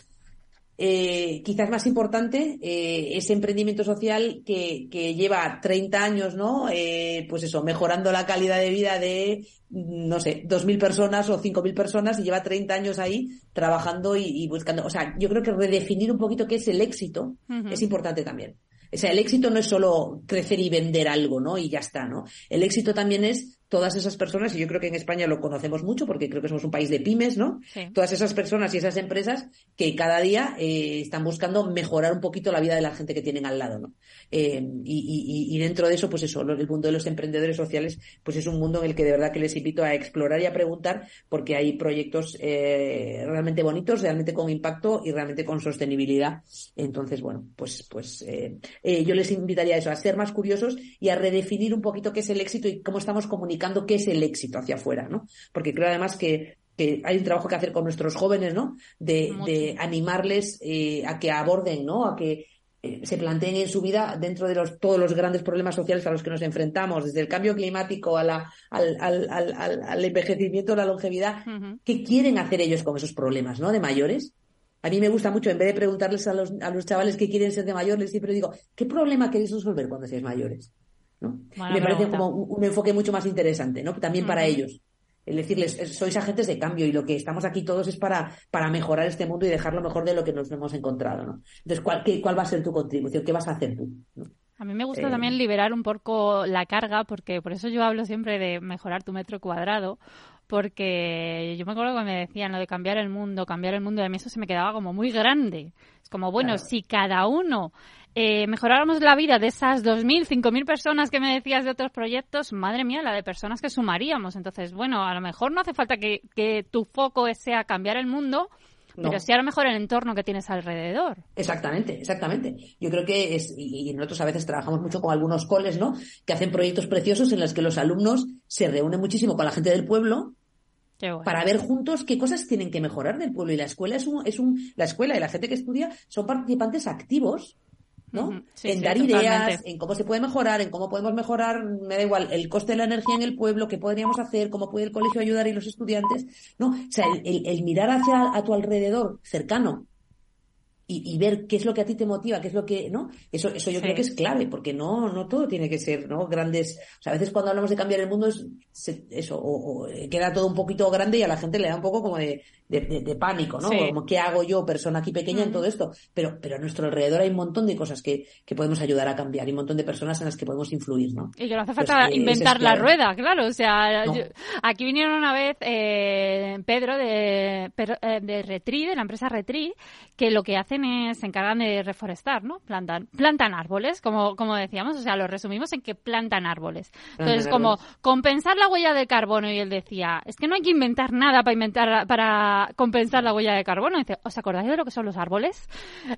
Speaker 8: eh, quizás más importante eh, ese emprendimiento social que, que lleva 30 años, ¿no? Eh, pues eso, mejorando la calidad de vida de, no sé, 2.000 personas o 5.000 personas y lleva 30 años ahí trabajando y, y buscando. O sea, yo creo que redefinir un poquito qué es el éxito es importante también. O sea, el éxito no es solo crecer y vender algo, ¿no? Y ya está, ¿no? El éxito también es todas esas personas, y yo creo que en España lo conocemos mucho porque creo que somos un país de pymes, ¿no? Todas esas personas y esas empresas que cada día eh, están buscando mejorar un poquito la vida de la gente que tienen al lado, ¿no? Eh, y, y, dentro de eso, pues eso, el mundo de los emprendedores sociales, pues es un mundo en el que de verdad que les invito a explorar y a preguntar porque hay proyectos eh, realmente bonitos, realmente con impacto y realmente con sostenibilidad. Entonces, bueno, pues, pues yo les invitaría a eso, a ser más curiosos y a redefinir un poquito qué es el éxito y cómo estamos comunicando qué es el éxito hacia afuera, ¿no? Porque creo además que hay un trabajo que hacer con nuestros jóvenes, ¿no? De, animarles eh, a que aborden, ¿no? A que eh, se planteen en su vida dentro de los, todos los grandes problemas sociales a los que nos enfrentamos, desde el cambio climático a la, al, al, al, envejecimiento, la longevidad, ¿qué quieren hacer ellos con esos problemas, ¿no? De mayores. A mí me gusta mucho, en vez de preguntarles a los, a los chavales qué quieren ser de mayores, siempre digo, ¿qué problema queréis resolver cuando seáis mayores? ¿No? me parece como un, enfoque mucho más interesante, ¿no? También para ellos. El decirles, sois agentes de cambio y lo que estamos aquí todos es para, para mejorar este mundo y dejarlo mejor de lo que nos hemos encontrado, ¿no? Entonces, ¿cuál, cuál va a ser tu contribución? ¿Qué vas a hacer tú?
Speaker 7: A mí me gusta también eh, liberar un poco la carga, porque por eso yo hablo siempre de mejorar tu metro cuadrado, porque yo me acuerdo que me decían lo de cambiar el mundo, cambiar el mundo, y a mí eso se me quedaba como muy grande. Es como, bueno, si cada uno eh, mejoráramos la vida de esas 2.000, 5.000 personas que me decías de otros proyectos, madre mía, la de personas que sumaríamos. Entonces, bueno, a lo mejor no hace falta que, que tu foco sea cambiar el mundo, pero sí a lo mejor el entorno que tienes alrededor.
Speaker 8: Exactamente, exactamente. Yo creo que es, y, nosotros a veces trabajamos mucho con algunos coles, ¿no? Que hacen proyectos preciosos en los que los alumnos se reúnen muchísimo con la gente del pueblo para ver juntos qué cosas tienen que mejorar del pueblo. Y la escuela es un, es un, la escuela y la gente que estudia son participantes activos ¿no? en dar ideas, en cómo se puede mejorar, en cómo podemos mejorar, me da igual, el coste de la energía en el pueblo, qué podríamos hacer, cómo puede el colegio ayudar y los estudiantes, ¿no? O sea, el, el mirar hacia a tu alrededor, cercano, y, ver qué es lo que a ti te motiva, qué es lo que, ¿no? Eso, eso yo creo que es clave, porque no, no todo tiene que ser, ¿no? Grandes, o sea, a veces cuando hablamos de cambiar el mundo es eso, o, queda todo un poquito grande y a la gente le da un poco como de, de, pánico, ¿no? Como, ¿qué hago yo, persona aquí pequeña, en todo esto? Pero, pero a nuestro alrededor hay un montón de cosas que, que podemos ayudar a cambiar y un montón de personas en las que podemos influir, ¿no?
Speaker 7: Y que no hace falta inventar la rueda, claro, o sea, aquí vinieron una vez eh, Pedro de, eh, de Retri, de la empresa Retri, que lo que hacen es, se encargan de reforestar, ¿no? Plantan, plantan árboles, como, como decíamos, o sea, lo resumimos en que plantan árboles. Entonces, como compensar la huella de carbono, y él decía, es que no hay que inventar nada para inventar, para compensar la huella de carbono. dice, ¿os acordáis de lo que son los árboles?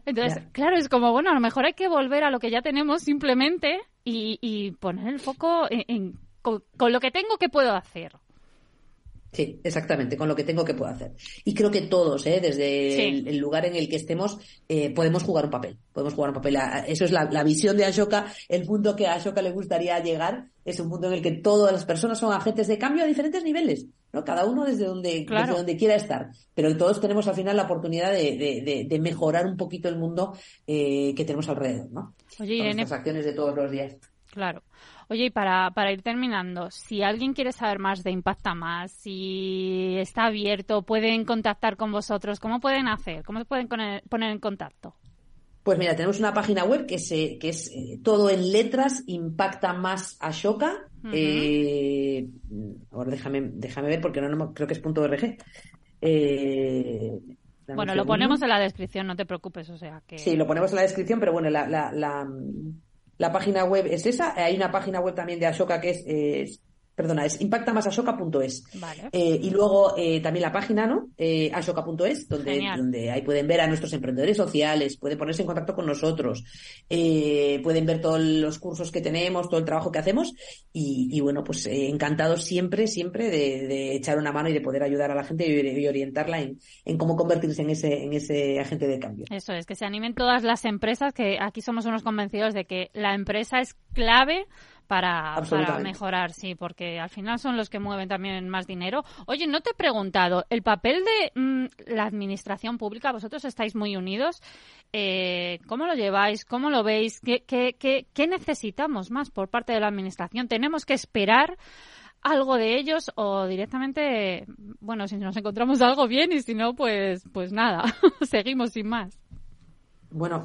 Speaker 7: Entonces, claro, es como, bueno, a lo mejor hay que volver a lo que ya tenemos simplemente y, poner el foco en, con lo que tengo, ¿qué puedo hacer?
Speaker 8: Sí, exactamente, con lo que tengo que puedo hacer. Y creo que todos, ¿eh? desde el, lugar en el que estemos, eh, podemos jugar un papel. Podemos jugar un papel. Eso es la, visión de Ashoka. El mundo que a Ashoka le gustaría llegar es un mundo en el que todas las personas son agentes de cambio a diferentes niveles. ¿no? Cada uno desde donde, desde donde quiera estar. Pero todos tenemos al final la oportunidad de, de, mejorar un poquito el mundo eh, que tenemos alrededor. ¿no?
Speaker 7: Oye,
Speaker 8: Con nuestras acciones de todos los días.
Speaker 7: Claro. Oye, y para, para ir terminando, si alguien quiere saber más de Impacta Más, si está abierto, pueden contactar con vosotros, ¿cómo pueden hacer? ¿Cómo se pueden poner, en contacto?
Speaker 8: Pues mira, tenemos una página web que, se, que es eh, todo en letras, Impacta Más Ashoka. Eh, ahora déjame, déjame ver porque no, creo que es punto .org.
Speaker 7: Eh, bueno, lo ponemos en la descripción, no te preocupes, o sea que...
Speaker 8: Sí, lo ponemos en la descripción, pero bueno, la, la, la, la página web es esa. Hay una página web también de Ashoka que es perdona, es impactamasashoka.es. Vale. Eh, y luego eh, también la página, ¿no? Eh, ashoka.es, donde, donde ahí pueden ver a nuestros emprendedores sociales, pueden ponerse en contacto con nosotros, eh, pueden ver todos los cursos que tenemos, todo el trabajo que hacemos y, y bueno, pues encantados siempre, siempre de, de, echar una mano y de poder ayudar a la gente y, orientarla en, en, cómo convertirse en ese, en ese agente de cambio.
Speaker 7: Eso es, que se animen todas las empresas, que aquí somos unos convencidos de que la empresa es clave para, para mejorar, sí, porque al final son los que mueven también más dinero. Oye, no te he preguntado, el papel de mm, la administración pública, vosotros estáis muy unidos, eh, ¿cómo lo lleváis? ¿Cómo lo veis? ¿Qué, qué, qué, qué necesitamos más por parte de la administración? ¿Tenemos que esperar? algo de ellos o directamente, bueno, si nos encontramos algo bien y si no, pues, pues nada, seguimos sin más.
Speaker 8: Bueno,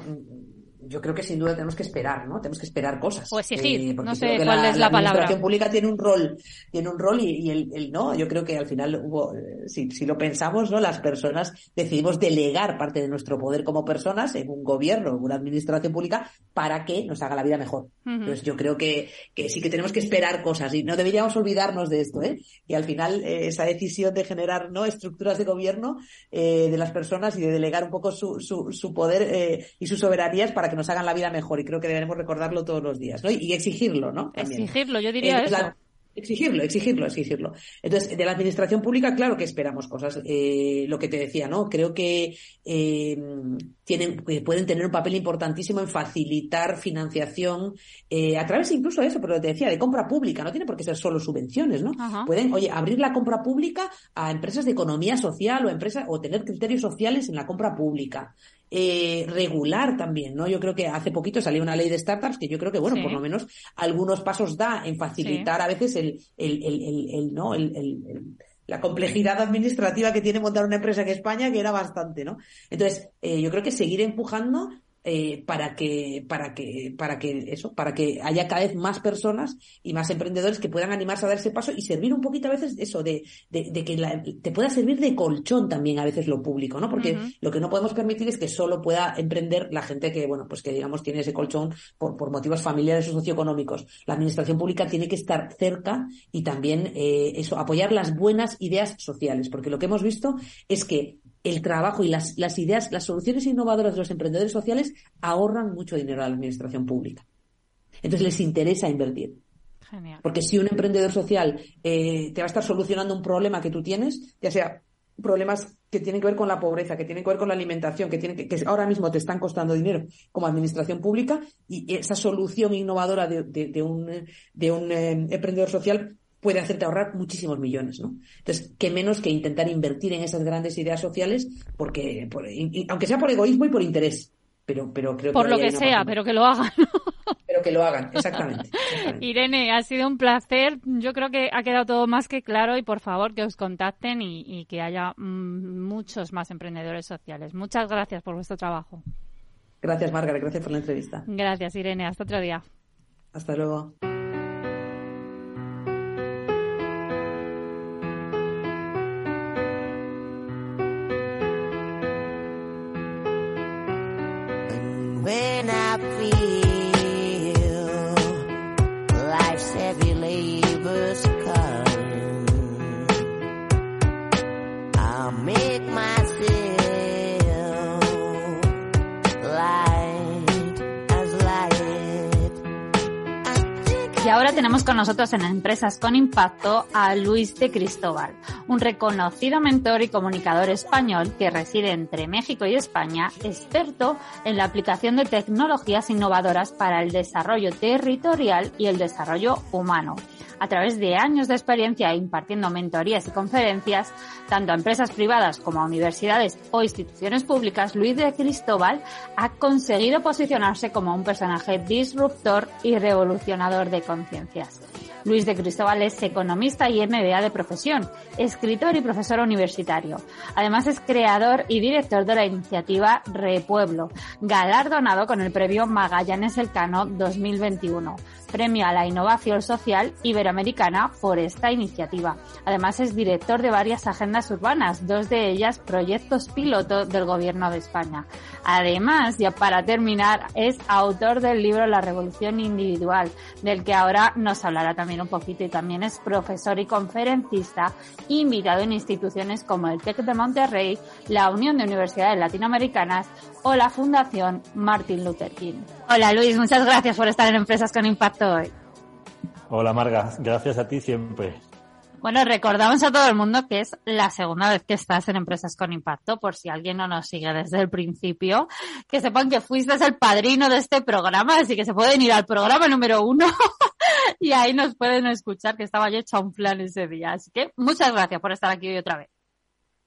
Speaker 8: yo creo que sin duda tenemos que esperar, ¿no? Tenemos que esperar cosas.
Speaker 7: O exigir,
Speaker 8: Eh, porque
Speaker 7: no sé cuál es la,
Speaker 8: la
Speaker 7: palabra.
Speaker 8: administración pública tiene un rol, tiene un rol y, y el, el no, yo creo que al final hubo, eh, si, si lo pensamos, ¿no? Las personas decidimos delegar parte de nuestro poder como personas en un gobierno, en una administración pública, para que nos haga la vida mejor.
Speaker 7: Ujú.
Speaker 8: Entonces yo creo que, que sí que tenemos que esperar cosas y no deberíamos olvidarnos de esto, ¿eh? Y al final eh, esa decisión de generar no estructuras de gobierno eh, de las personas y de delegar un poco su, su, su poder eh, y sus soberanías para que nos hagan la vida mejor y creo que debemos recordarlo todos los días, ¿no? Y, exigirlo, ¿no? También.
Speaker 7: Exigirlo, yo diría
Speaker 8: Eh,
Speaker 7: eso.
Speaker 8: la- Exigirlo, exigirlo, exigirlo. Entonces, de la administración pública, claro que esperamos cosas. Eh, lo que te decía, ¿no? Creo que eh, tienen, que pueden tener un papel importantísimo en facilitar financiación eh, a través incluso de eso, pero te decía, de compra pública. No tiene por qué ser solo subvenciones, ¿no?
Speaker 7: Ajá.
Speaker 8: Pueden, oye, abrir la compra pública a empresas de economía social o empresas o tener criterios sociales en la compra pública. Eh, regular también, ¿no? Yo creo que hace poquito salió una ley de startups que yo creo que, bueno,
Speaker 7: Sí.
Speaker 8: por lo menos algunos pasos da en facilitar a veces el, el, el, el, el- ¿no? El, el- el- la complejidad administrativa que tiene montar una empresa en España, que era bastante, ¿no? Entonces, eh, yo creo que seguir empujando eh, para que, para que, para que eso, para que haya cada vez más personas y más emprendedores que puedan animarse a dar ese paso y servir un poquito a veces eso de, de, de que la- te pueda servir de colchón también a veces lo público, ¿no? Porque lo que no podemos permitir es que solo pueda emprender la gente que, bueno, pues que digamos tiene ese colchón por, por motivos familiares o socioeconómicos. La administración pública tiene que estar cerca y también eh, eso, apoyar las buenas ideas sociales, porque lo que hemos visto es que el trabajo y las, las ideas, las soluciones innovadoras de los emprendedores sociales ahorran mucho dinero a la administración pública. Entonces les interesa invertir.
Speaker 7: Genial.
Speaker 8: Porque si un emprendedor social eh, te va a estar solucionando un problema que tú tienes, ya sea problemas que tienen que ver con la pobreza, que tienen que ver con la alimentación, que tienen que, que ahora mismo te están costando dinero como administración pública, y esa solución innovadora de, de- de un, de un eh, emprendedor social puede hacerte ahorrar muchísimos millones, ¿no? Entonces, qué menos que intentar invertir en esas grandes ideas sociales, porque, por- y- aunque sea por egoísmo y por interés, pero, pero creo
Speaker 7: Por
Speaker 8: que
Speaker 7: lo que sea,
Speaker 8: parte-
Speaker 7: pero que lo hagan.
Speaker 8: pero que lo hagan, exactamente. exactamente.
Speaker 7: Irene, ha sido un placer. Yo creo que ha quedado todo más que claro y por favor que os contacten y, y que haya mm, muchos más emprendedores sociales. Muchas gracias por vuestro trabajo.
Speaker 8: Gracias, Margaret, gracias por la entrevista.
Speaker 7: Gracias, Irene. Hasta otro día.
Speaker 8: Hasta luego.
Speaker 9: When I feel
Speaker 7: tenemos con nosotros en Empresas con Impacto a Luis de Cristóbal, un reconocido mentor y comunicador español que reside entre México y España, experto en la aplicación de tecnologías innovadoras para el desarrollo territorial y el desarrollo humano. A través de años de experiencia impartiendo mentorías y conferencias, tanto a empresas privadas como a universidades o instituciones públicas, Luis de Cristóbal ha conseguido posicionarse como un personaje disruptor y revolucionador de Luis de Cristóbal es economista y MBA de profesión, escritor y profesor universitario. Además es creador y director de la iniciativa Repueblo, galardonado con el premio Magallanes Elcano 2021, premio a la innovación social iberoamericana por esta iniciativa. Además es director de varias agendas urbanas, dos de ellas proyectos piloto del Gobierno de España. Además, ya para terminar, es autor del libro La Revolución Individual, del que ahora nos hablará también un poquito y también es profesor y conferencista invitado en instituciones como el TEC de Monterrey, la Unión de Universidades Latinoamericanas o la Fundación Martin Luther King. Hola Luis, muchas gracias por estar en Empresas con Impacto hoy.
Speaker 10: Hola Marga, gracias a ti siempre.
Speaker 7: Bueno, recordamos a todo el mundo que es la segunda vez que estás en Empresas con Impacto, por si alguien no nos sigue desde el principio, que sepan que fuiste el padrino de este programa, así que se pueden ir al programa número uno y ahí nos pueden escuchar, que estaba yo hecha un plan ese día. Así que muchas gracias por estar aquí hoy otra vez.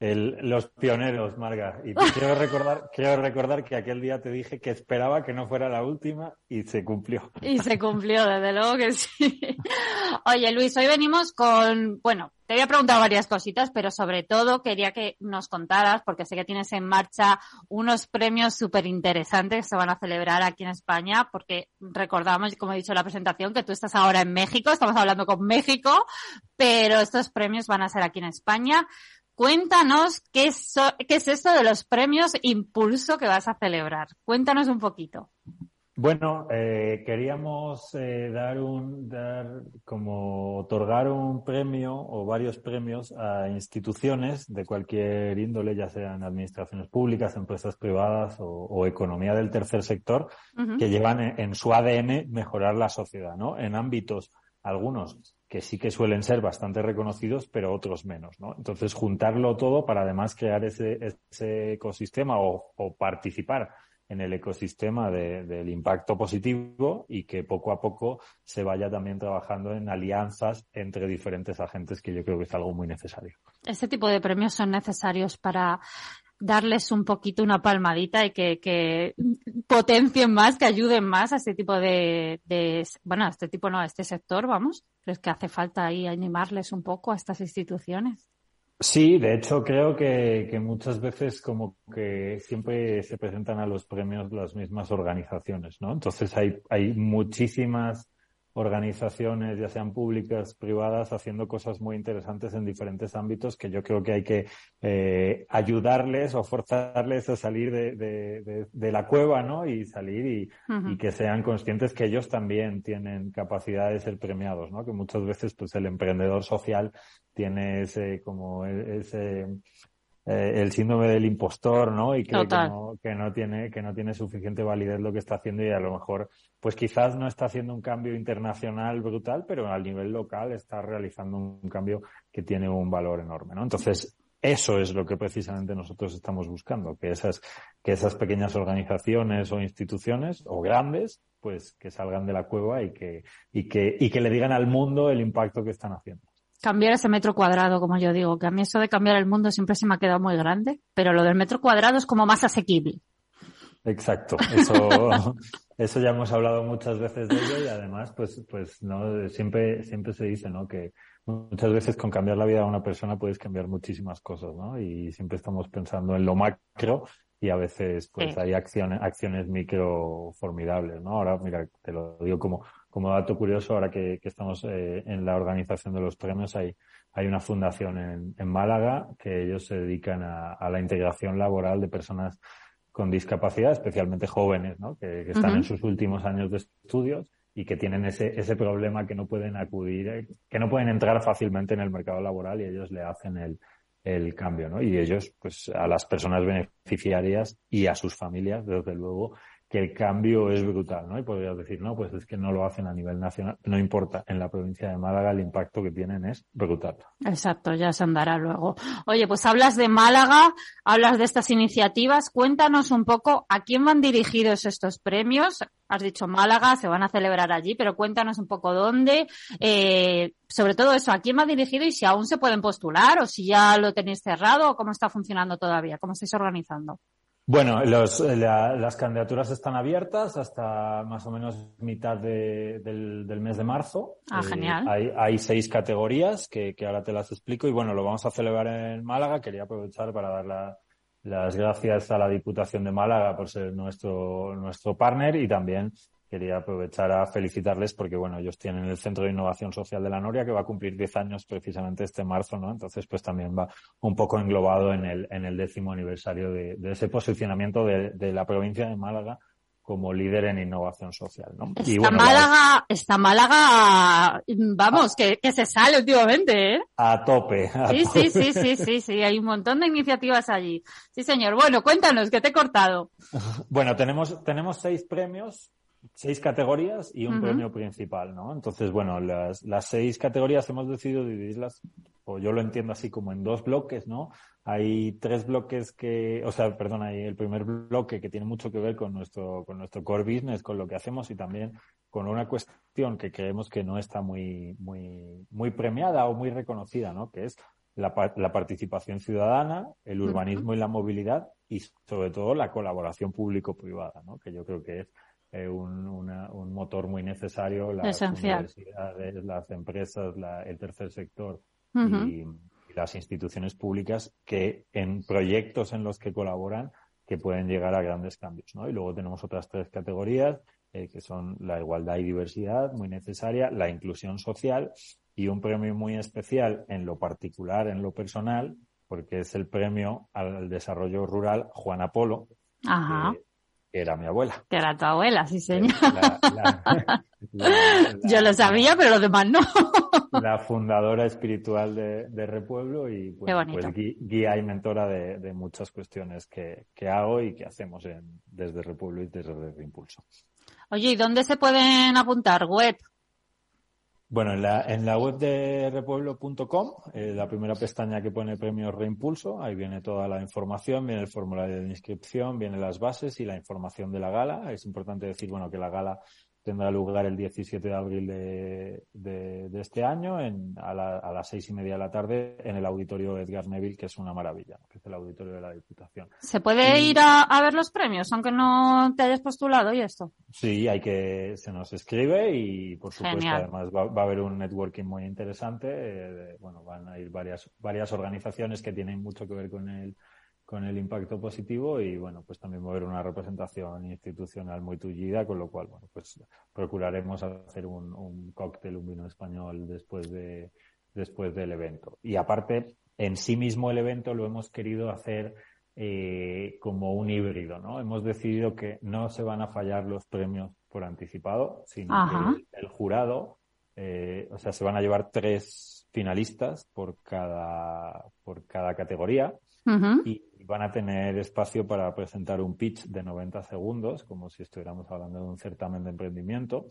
Speaker 10: El- los pioneros, Marga. Y te quiero recordar, quiero recordar que aquel día te dije que esperaba que no fuera la última y se cumplió.
Speaker 7: Y se cumplió, desde luego que sí. Oye, Luis, hoy venimos con, bueno, te voy a preguntar varias cositas, pero sobre todo quería que nos contaras, porque sé que tienes en marcha unos premios súper interesantes que se van a celebrar aquí en España, porque recordamos, como he dicho en la presentación, que tú estás ahora en México, estamos hablando con México, pero estos premios van a ser aquí en España. Cuéntanos qué es, so- qué es esto de los premios Impulso que vas a celebrar. Cuéntanos un poquito.
Speaker 10: Bueno, eh, queríamos eh, dar un, dar como otorgar un premio o varios premios a instituciones de cualquier índole, ya sean administraciones públicas, empresas privadas o, o economía del tercer sector, que llevan en, en su ADN mejorar la sociedad, ¿no? En ámbitos, algunos que sí que suelen ser bastante reconocidos, pero otros menos, ¿no? Entonces, juntarlo todo para además crear ese, ese ecosistema o, participar en el ecosistema de- del impacto positivo y que poco a poco se vaya también trabajando en alianzas entre diferentes agentes, que yo creo que es algo muy necesario.
Speaker 7: este tipo de premios son necesarios para darles un poquito una palmadita y que, potencien más, que ayuden más a este tipo de, de, bueno, a este tipo no, a este sector, vamos. ¿Crees que hace falta ahí animarles un poco a estas instituciones?
Speaker 10: Sí, de hecho creo que, que muchas veces como que siempre se presentan a los premios las mismas organizaciones, ¿no? Entonces hay, hay muchísimas organizaciones, ya sean públicas, privadas, haciendo cosas muy interesantes en diferentes ámbitos que yo creo que hay que eh, ayudarles o forzarles a salir de, de- de- de la cueva, ¿no? Y salir y que sean conscientes que ellos también tienen capacidad de ser premiados, ¿no? Que muchas veces, pues, el emprendedor social tiene ese, como, e- ese, eh, el síndrome del impostor, ¿no? Y cree que no, que no tiene, que no tiene suficiente validez lo que está haciendo y a lo mejor, pues quizás no está haciendo un cambio internacional brutal, pero a nivel local está realizando un cambio que tiene un valor enorme, ¿no? Entonces, eso es lo que precisamente nosotros estamos buscando, que esas, que esas pequeñas organizaciones o instituciones, o grandes, pues que salgan de la cueva y que, y que, y que le digan al mundo el impacto que están haciendo.
Speaker 7: Cambiar ese metro cuadrado, como yo digo, que a mí eso de cambiar el mundo siempre se me ha quedado muy grande, pero lo del metro cuadrado es como más asequible.
Speaker 10: Exacto, eso, eso ya hemos hablado muchas veces de ello y además, pues, pues, no, siempre, siempre se dice, ¿no? Que muchas veces con cambiar la vida de una persona puedes cambiar muchísimas cosas, ¿no? Y siempre estamos pensando en lo macro y a veces, pues,
Speaker 7: Sí.
Speaker 10: hay acciones, acciones micro formidables, ¿no? Ahora, mira, te lo digo como, como dato curioso, ahora que, que estamos eh, en la organización de los premios, hay, hay una fundación en, en Málaga que ellos se dedican a, a la integración laboral de personas con discapacidad, especialmente jóvenes, ¿no? Que, que están en sus últimos años de estudios y que tienen ese, ese problema que no pueden acudir, eh, que no pueden entrar fácilmente en el mercado laboral y ellos le hacen el, el cambio, ¿no? Y ellos, pues, a las personas beneficiarias y a sus familias, desde luego, que el cambio es brutal, ¿no? Y podrías decir, no, pues es que no lo hacen a nivel nacional, no importa, en la provincia de Málaga el impacto que tienen es brutal.
Speaker 7: Exacto, ya se andará luego. Oye, pues hablas de Málaga, hablas de estas iniciativas. Cuéntanos un poco a quién van dirigidos estos premios. Has dicho Málaga, se van a celebrar allí, pero cuéntanos un poco dónde. Eh, sobre todo eso, a quién va dirigido y si aún se pueden postular o si ya lo tenéis cerrado o cómo está funcionando todavía, cómo estáis organizando.
Speaker 10: Bueno, los- la- las candidaturas están abiertas hasta más o menos mitad de- del, del mes de marzo.
Speaker 7: Ah, genial.
Speaker 10: Hay, hay seis categorías que, que ahora te las explico y bueno, lo vamos a celebrar en Málaga. Quería aprovechar para dar la- las gracias a la Diputación de Málaga por ser nuestro, nuestro partner y también quería aprovechar a felicitarles porque, bueno, ellos tienen el Centro de Innovación Social de la Noria que va a cumplir 10 años precisamente este marzo, ¿no? Entonces, pues también va un poco englobado en el, en el décimo aniversario de, de ese posicionamiento de, de la provincia de Málaga como líder en innovación social, ¿no? Y
Speaker 7: Está
Speaker 10: la-
Speaker 7: Málaga, está Málaga, vamos, que, que se sale últimamente, ¿eh?
Speaker 10: a tope. a
Speaker 7: Sí,
Speaker 10: tope.
Speaker 7: sí, sí, sí, sí, sí, hay un montón de iniciativas allí. Sí, señor. Bueno, cuéntanos, que te he cortado.
Speaker 10: Bueno, tenemos, tenemos seis premios, seis categorías y un premio principal, ¿no? Entonces, bueno, las, las seis categorías hemos decidido dividirlas, o yo lo entiendo así como en dos bloques, ¿no? Hay tres bloques que, o sea, perdón, hay el primer bloque que tiene mucho que ver con nuestro, con nuestro core business, con lo que hacemos y también con una cuestión que creemos que no está muy, muy, muy premiada o muy reconocida, ¿no? Que es la, pa- la participación ciudadana, el urbanismo y la movilidad y sobre todo la colaboración público-privada, ¿no? que yo creo que es eh, un, una- un motor muy necesario. Las
Speaker 7: Esencial.
Speaker 10: universidades, las empresas, la- el tercer sector y, y las instituciones públicas que en proyectos en los que colaboran que pueden llegar a grandes cambios, ¿no? Y luego tenemos otras tres categorías eh, que son la igualdad y diversidad, muy necesaria, la inclusión social y un premio muy especial en lo particular, en lo personal, porque es el premio al desarrollo rural Juan Apolo,
Speaker 7: Ajá.
Speaker 10: que era mi abuela.
Speaker 7: Que era tu abuela, sí, señor.
Speaker 10: La- la- la-
Speaker 7: Yo lo sabía, pero los demás no.
Speaker 10: la fundadora espiritual de, de Repueblo y bueno, pues guía y mentora de, de muchas cuestiones que, que hago y que hacemos en- desde Repueblo y desde Reimpulso.
Speaker 7: Oye, ¿y dónde se pueden apuntar? ¿Web?
Speaker 10: Bueno, en la, en la web de repueblo.com, eh, la primera pestaña que pone premios Reimpulso, ahí viene toda la información, viene el formulario de inscripción, vienen las bases y la información de la gala. Es importante decir, bueno, que la gala tendrá lugar el 17 de abril de, de- de este año en, a, la- a las seis y media de la tarde en el auditorio Edgar Neville, que es una maravilla, que es el auditorio de la Diputación.
Speaker 7: ¿Se puede ir a, a ver los premios, aunque no te hayas postulado y esto?
Speaker 10: Sí, hay que, se nos escribe y por supuesto
Speaker 7: Genial.
Speaker 10: además va, va a haber un networking muy interesante. eh, de- bueno, van a ir varias, varias organizaciones que tienen mucho que ver con el, con el impacto positivo y bueno, pues también haber una representación institucional muy tullida, con lo cual, bueno, pues procuraremos hacer un, un cóctel, un vino español después de, después del evento. Y aparte, en sí mismo el evento lo hemos querido hacer eh, como un híbrido, ¿no? Hemos decidido que no se van a fallar los premios por anticipado, sino
Speaker 7: Ajá.
Speaker 10: que el, el jurado, eh, o sea, se van a llevar tres finalistas por cada, por cada categoría y van a tener espacio para presentar un pitch de 90 segundos, como si estuviéramos hablando de un certamen de emprendimiento,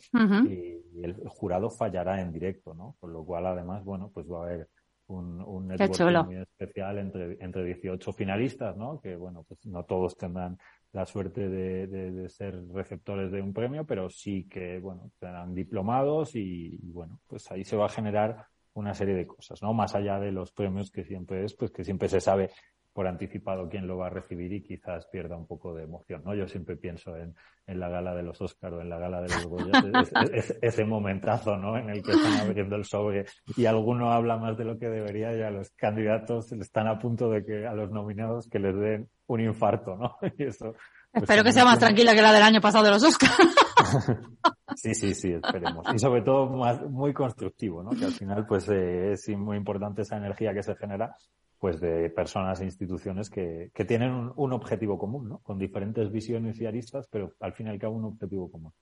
Speaker 10: y, y el jurado fallará en directo, ¿no? Con lo cual, además, bueno, pues va a haber un, un networking muy especial entre, entre 18 finalistas, ¿no? Que, bueno, pues no todos tendrán la suerte de, de- de ser receptores de un premio, pero sí que, bueno, serán diplomados y, y, bueno, pues ahí se va a generar una serie de cosas, ¿no? Más allá de los premios que siempre es, pues que siempre se sabe por anticipado quién lo va a recibir y quizás pierda un poco de emoción, ¿no? Yo siempre pienso en, en la gala de los Óscar o en la gala de los Goya, es- es- es- ese momentazo, ¿no? En el que están abriendo el sobre y alguno habla más de lo que debería y a los candidatos están a punto de que, a los nominados, que les den un infarto, ¿no? Y eso, pues,
Speaker 7: Espero que sea más tranquila que la del año pasado de los Oscars.
Speaker 10: Sí, sí, sí, esperemos. Y sobre todo más, muy constructivo, ¿no? Que al final, pues, eh, es muy importante esa energía que se genera, pues, de personas e instituciones que, que tienen un, objetivo común, ¿no? Con diferentes visiones y aristas, pero al fin y al cabo un objetivo común.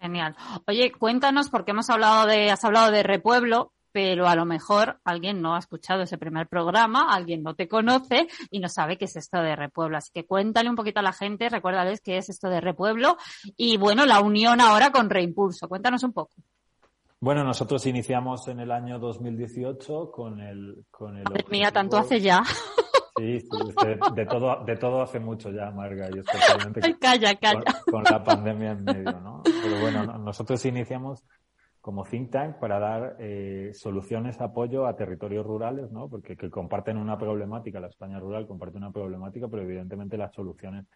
Speaker 7: Genial. Oye, cuéntanos, porque hemos hablado de, has hablado de Repueblo, pero a lo mejor alguien no ha escuchado ese primer programa, alguien no te conoce y no sabe qué es esto de Repueblo. Así que cuéntale un poquito a la gente, recuérdales qué es esto de Repueblo y bueno, la unión ahora con Reimpulso. Cuéntanos un poco.
Speaker 10: Bueno, nosotros iniciamos en el año 2018 con el, con el
Speaker 7: Madre mía, tanto hace ya.
Speaker 10: Sí, de, de todo, de todo hace mucho ya, Marga, y especialmente
Speaker 7: Ay, calla, calla.
Speaker 10: con, con la pandemia en medio, ¿no? Pero bueno, no- nosotros iniciamos como think tank para dar eh, soluciones, apoyo a territorios rurales, ¿no? Porque que comparten una problemática, la España rural comparte una problemática, pero evidentemente las soluciones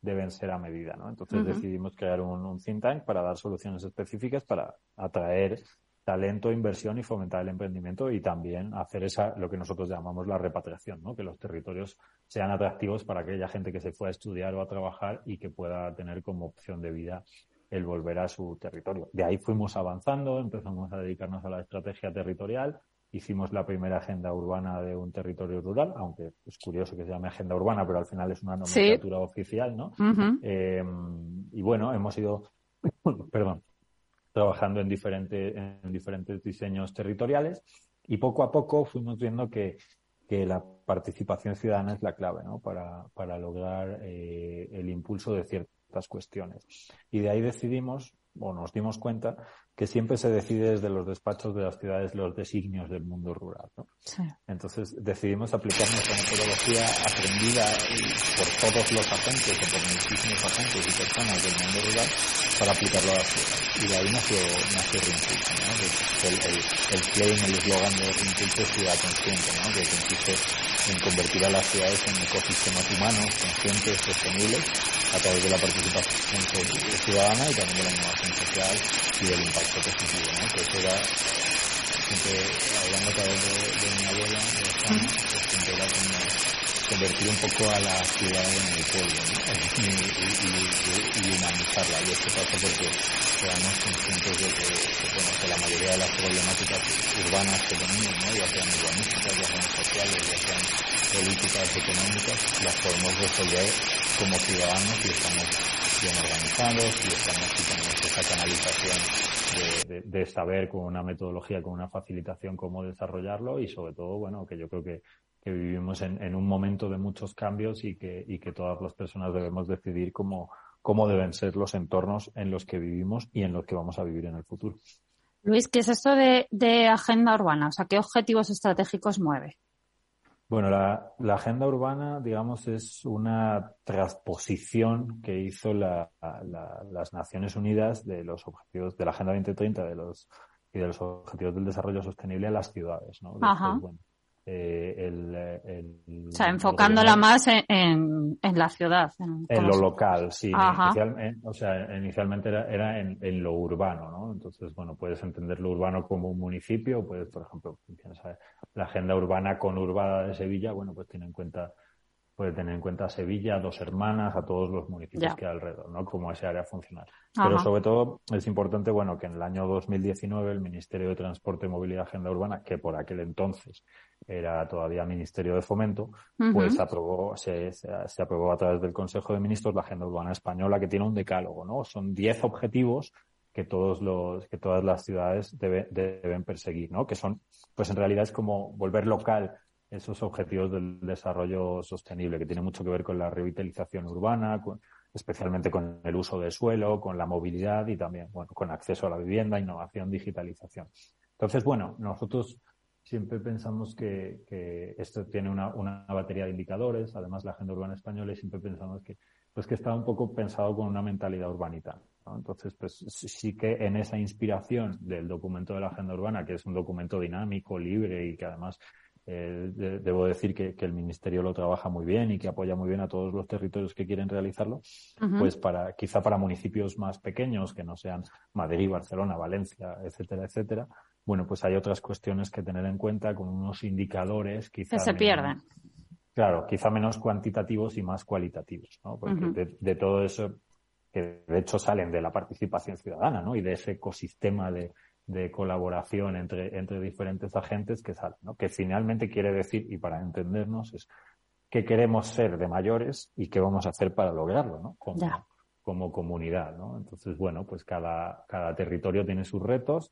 Speaker 10: deben ser a medida, ¿no? Entonces decidimos crear un, un think tank para dar soluciones específicas para atraer talento, inversión y fomentar el emprendimiento y también hacer esa, lo que nosotros llamamos la repatriación, ¿no? Que los territorios sean atractivos para aquella gente que se fue a estudiar o a trabajar y que pueda tener como opción de vida el volver a su territorio. De ahí fuimos avanzando, empezamos a dedicarnos a la estrategia territorial, hicimos la primera agenda urbana de un territorio rural, aunque es curioso que se llame agenda urbana, pero al final es una
Speaker 7: Sí.
Speaker 10: nomenclatura oficial, ¿no?
Speaker 7: Ujú.
Speaker 10: Eh, y bueno, hemos ido, perdón, trabajando en, diferente, en diferentes diseños territoriales y poco a poco fuimos viendo que, que la participación ciudadana es la clave ¿no? para, para lograr eh, el impulso de ciertas cuestiones. Y de ahí decidimos o nos dimos cuenta que siempre se decide desde los despachos de las ciudades los designios del mundo rural. ¿no? Entonces decidimos aplicar nuestra metodología aprendida por todos los agentes o por muchísimos agentes y personas del mundo rural para aplicarlo a la ciudad. Y de ahí nació, nació Rinpulse, ¿no? El, el, el claim, el eslogan de Rinpulse es ciudad consciente, ¿no? que consiste en convertir a las ciudades en ecosistemas humanos, conscientes, sostenibles, a través de la participación ciudadana y también de la innovación social y del impacto positivo, ¿no? Que eso era, siempre hablando a través de, de mi abuela, de pues siempre era como convertir un poco a la ciudad en el pueblo ¿no? y, y, y, y, humanizarla. Y esto pasa porque seamos conscientes de que, que, bueno, que la mayoría de las problemáticas urbanas que tenemos, ¿no? ya sean urbanísticas, ya sean sociales, ya sean políticas, económicas, las podemos resolver como ciudadanos y estamos bien organizados y estamos y tenemos esa canalización de, saber con una metodología, con una facilitación cómo desarrollarlo y sobre todo, bueno, que yo creo que, que vivimos en, en, un momento de muchos cambios y que, y que todas las personas debemos decidir cómo, cómo deben ser los entornos en los que vivimos y en los que vamos a vivir en el futuro.
Speaker 7: Luis, ¿qué es esto de, de agenda urbana? O sea, ¿qué objetivos estratégicos mueve?
Speaker 10: Bueno, la, la, agenda urbana, digamos, es una transposición que hizo la, la, las Naciones Unidas de los objetivos de la Agenda 2030 de los, y de los objetivos del desarrollo sostenible a las ciudades, ¿no? Bueno, eh, el, el,
Speaker 7: o sea, enfocándola más en, en, en, la ciudad.
Speaker 10: En, en lo local, sí. Inicial, o sea, inicialmente era, era en, en, lo urbano, ¿no? Entonces, bueno, puedes entender lo urbano como un municipio, puedes, por ejemplo, la agenda urbana conurbada de Sevilla, bueno, pues tiene en cuenta puede tener en cuenta a Sevilla, a Dos Hermanas, a todos los municipios ya. que hay alrededor, ¿no? Como ese área funcional. Ajá. Pero sobre todo es importante, bueno, que en el año 2019 el Ministerio de Transporte, Movilidad y Agenda Urbana, que por aquel entonces era todavía Ministerio de Fomento, uh -huh. pues aprobó, se, se, se, aprobó a través del Consejo de Ministros la Agenda Urbana Española, que tiene un decálogo, ¿no? Son 10 objetivos que todos los, que todas las ciudades debe, deben perseguir, ¿no? Que son, pues en realidad es como volver local esos objetivos del desarrollo sostenible, que tiene mucho que ver con la revitalización urbana, con, especialmente con el uso de suelo, con la movilidad y también, bueno, con acceso a la vivienda, innovación, digitalización. Entonces, bueno, nosotros siempre pensamos que, que esto tiene una, una, batería de indicadores, además la agenda urbana española, y siempre pensamos que, pues que está un poco pensado con una mentalidad urbanita. ¿no? Entonces, pues sí que en esa inspiración del documento de la agenda urbana, que es un documento dinámico, libre y que además eh, de, debo decir que, que, el Ministerio lo trabaja muy bien y que apoya muy bien a todos los territorios que quieren realizarlo, uh -huh. pues para, quizá para municipios más pequeños, que no sean Madrid, Barcelona, Valencia, etcétera, etcétera, bueno, pues hay otras cuestiones que tener en cuenta con unos indicadores quizá.
Speaker 7: Que se pierden.
Speaker 10: Claro, quizá menos cuantitativos y más cualitativos, ¿no? Porque uh -huh. de, de todo eso que de hecho salen de la participación ciudadana, ¿no? Y de ese ecosistema de, de colaboración entre, entre diferentes agentes que salen, ¿no? Que finalmente quiere decir, y para entendernos, es qué queremos ser de mayores y qué vamos a hacer para lograrlo, ¿no? Como, como comunidad, ¿no? Entonces, bueno, pues cada, cada territorio tiene sus retos,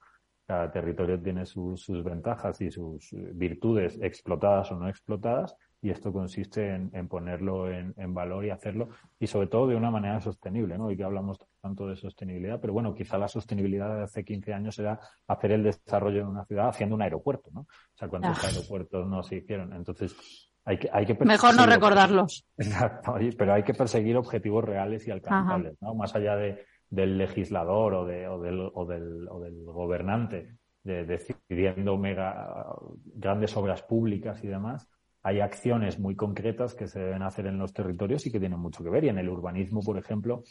Speaker 10: cada territorio tiene sus, sus ventajas y sus virtudes explotadas o no explotadas, y esto consiste en, en ponerlo en, en, valor y hacerlo, y sobre todo de una manera sostenible, ¿no? Y que hablamos tanto de sostenibilidad, pero bueno, quizá la sostenibilidad de hace 15 años era hacer el desarrollo de una ciudad haciendo un aeropuerto, ¿no? O sea, cuántos ah. aeropuertos no se hicieron. Entonces, hay que, hay que
Speaker 7: Mejor no recordarlos.
Speaker 10: Exacto, pero hay que perseguir objetivos reales y alcanzables, Ajá. ¿no? Más allá de, del legislador o, de, o, del, o, del, o del gobernante de, decidiendo mega grandes obras públicas y demás, hay acciones muy concretas que se deben hacer en los territorios y que tienen mucho que ver. Y en el urbanismo, por ejemplo,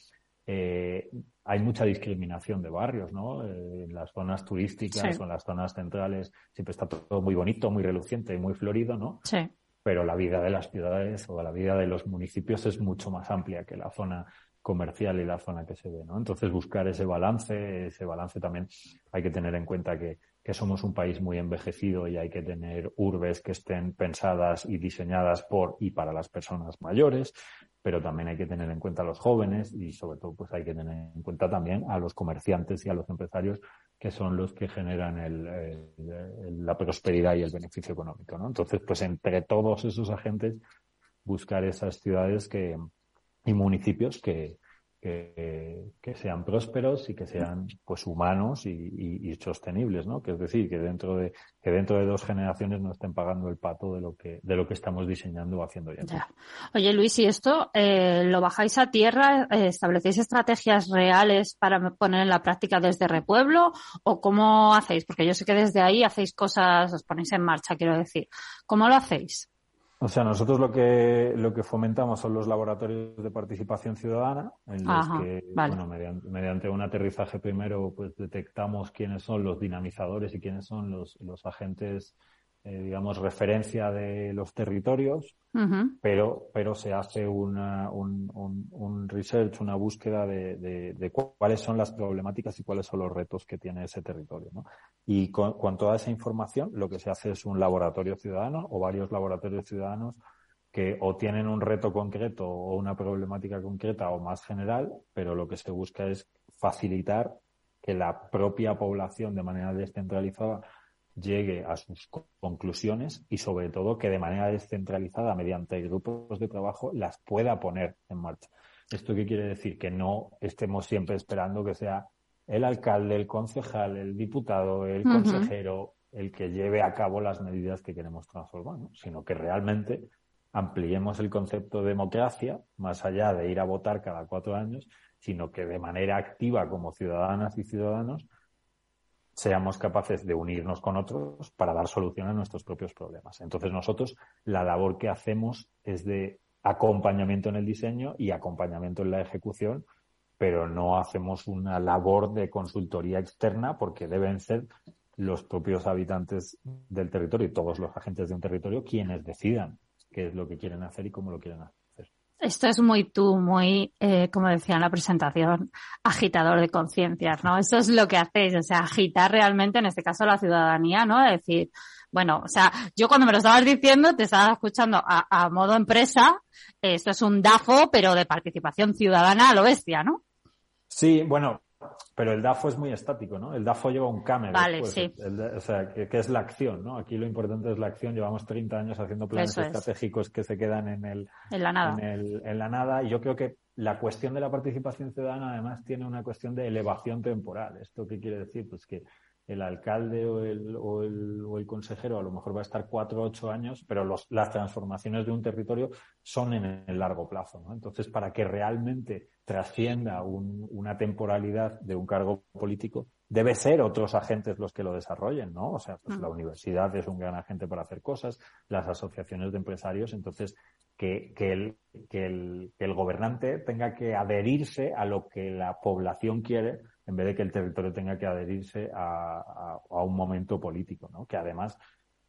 Speaker 10: eh, hay mucha discriminación de barrios, ¿no? Eh, en las zonas turísticas sí. o en las zonas centrales siempre está todo muy bonito, muy reluciente y muy florido, ¿no?
Speaker 7: Sí.
Speaker 10: Pero la vida de las ciudades o la vida de los municipios es mucho más amplia que la zona comercial y la zona que se ve, ¿no? Entonces buscar ese balance, ese balance también hay que tener en cuenta que que somos un país muy envejecido y hay que tener urbes que estén pensadas y diseñadas por y para las personas mayores, pero también hay que tener en cuenta a los jóvenes y sobre todo pues hay que tener en cuenta también a los comerciantes y a los empresarios que son los que generan el, el, el, la prosperidad y el beneficio económico, ¿no? Entonces, pues entre todos esos agentes buscar esas ciudades que y municipios que, que, que sean prósperos y que sean pues humanos y, y- y sostenibles, ¿no? Que es decir, que dentro de que dentro de dos generaciones no estén pagando el pato de lo que de lo que estamos diseñando o haciendo ya.
Speaker 7: Oye, Luis, ¿y esto eh, lo bajáis a tierra? eh, ¿Establecéis estrategias reales para poner en la práctica desde Repueblo? ¿O cómo hacéis? Porque yo sé que desde ahí hacéis cosas, os ponéis en marcha, quiero decir. ¿Cómo lo hacéis?
Speaker 10: O sea, nosotros lo que, lo que fomentamos son los laboratorios de participación ciudadana, en los
Speaker 7: Ajá,
Speaker 10: que,
Speaker 7: vale.
Speaker 10: bueno, mediante, mediante un aterrizaje primero, pues detectamos quiénes son los dinamizadores y quiénes son los, los agentes, eh, digamos, referencia de los territorios,
Speaker 7: Ujú.
Speaker 10: pero, pero se hace una, un, un, un research, una búsqueda de, de, de cu- cuáles son las problemáticas y cuáles son los retos que tiene ese territorio, ¿no? Y con, con toda esa información, lo que se hace es un laboratorio ciudadano o varios laboratorios ciudadanos que o tienen un reto concreto o una problemática concreta o más general, pero lo que se busca es facilitar que la propia población de manera descentralizada llegue a sus co- conclusiones y sobre todo que de manera descentralizada mediante grupos de trabajo las pueda poner en marcha. ¿Esto qué quiere decir? Que no estemos siempre esperando que sea el alcalde, el concejal, el diputado, el consejero el que lleve a cabo las medidas que queremos transformar, ¿no? sino que realmente ampliemos el concepto de democracia más allá de ir a votar cada cuatro años, sino que de manera activa como ciudadanas y ciudadanos seamos capaces de unirnos con otros para dar solución a nuestros propios problemas. Entonces nosotros la labor que hacemos es de acompañamiento en el diseño y acompañamiento en la ejecución, pero no hacemos una labor de consultoría externa porque deben ser los propios habitantes del territorio y todos los agentes de un territorio quienes decidan qué es lo que quieren hacer y cómo lo quieren hacer.
Speaker 7: Esto es muy tú, muy, eh, como decía en la presentación, agitador de conciencias, ¿no? Eso es lo que hacéis, o sea, agitar realmente, en este caso, la ciudadanía, ¿no? Es decir, bueno, o sea, yo cuando me lo estabas diciendo, te estaba escuchando a, modo empresa, esto es un DAFO, pero de participación ciudadana a lo bestia, ¿no?
Speaker 10: Sí, bueno, pero el DAFO es muy estático, ¿no? El DAFO lleva un CAME.
Speaker 7: Vale,
Speaker 10: después.
Speaker 7: sí.
Speaker 10: El o sea, que, que es la acción, ¿no? Aquí lo importante es la acción. Llevamos 30 años haciendo planes
Speaker 7: Eso es.
Speaker 10: estratégicos que se quedan en el,
Speaker 7: En la nada.
Speaker 10: en, el- en la nada. Y yo creo que la cuestión de la participación ciudadana además tiene una cuestión de elevación temporal. ¿Esto qué quiere decir? Pues que el alcalde o el, o el, o el consejero a lo mejor va a estar cuatro o ocho años, pero los, las transformaciones de un territorio son en el largo plazo. ¿no? Entonces, para que realmente trascienda un- una temporalidad de un cargo político, debe ser otros agentes los que lo desarrollen, ¿no? O sea, pues la universidad es un gran agente para hacer cosas, las asociaciones de empresarios, entonces que, que, el, que, el, que el gobernante tenga que adherirse a lo que la población quiere en vez de que el territorio tenga que adherirse a, a- a un momento político, ¿no? Que además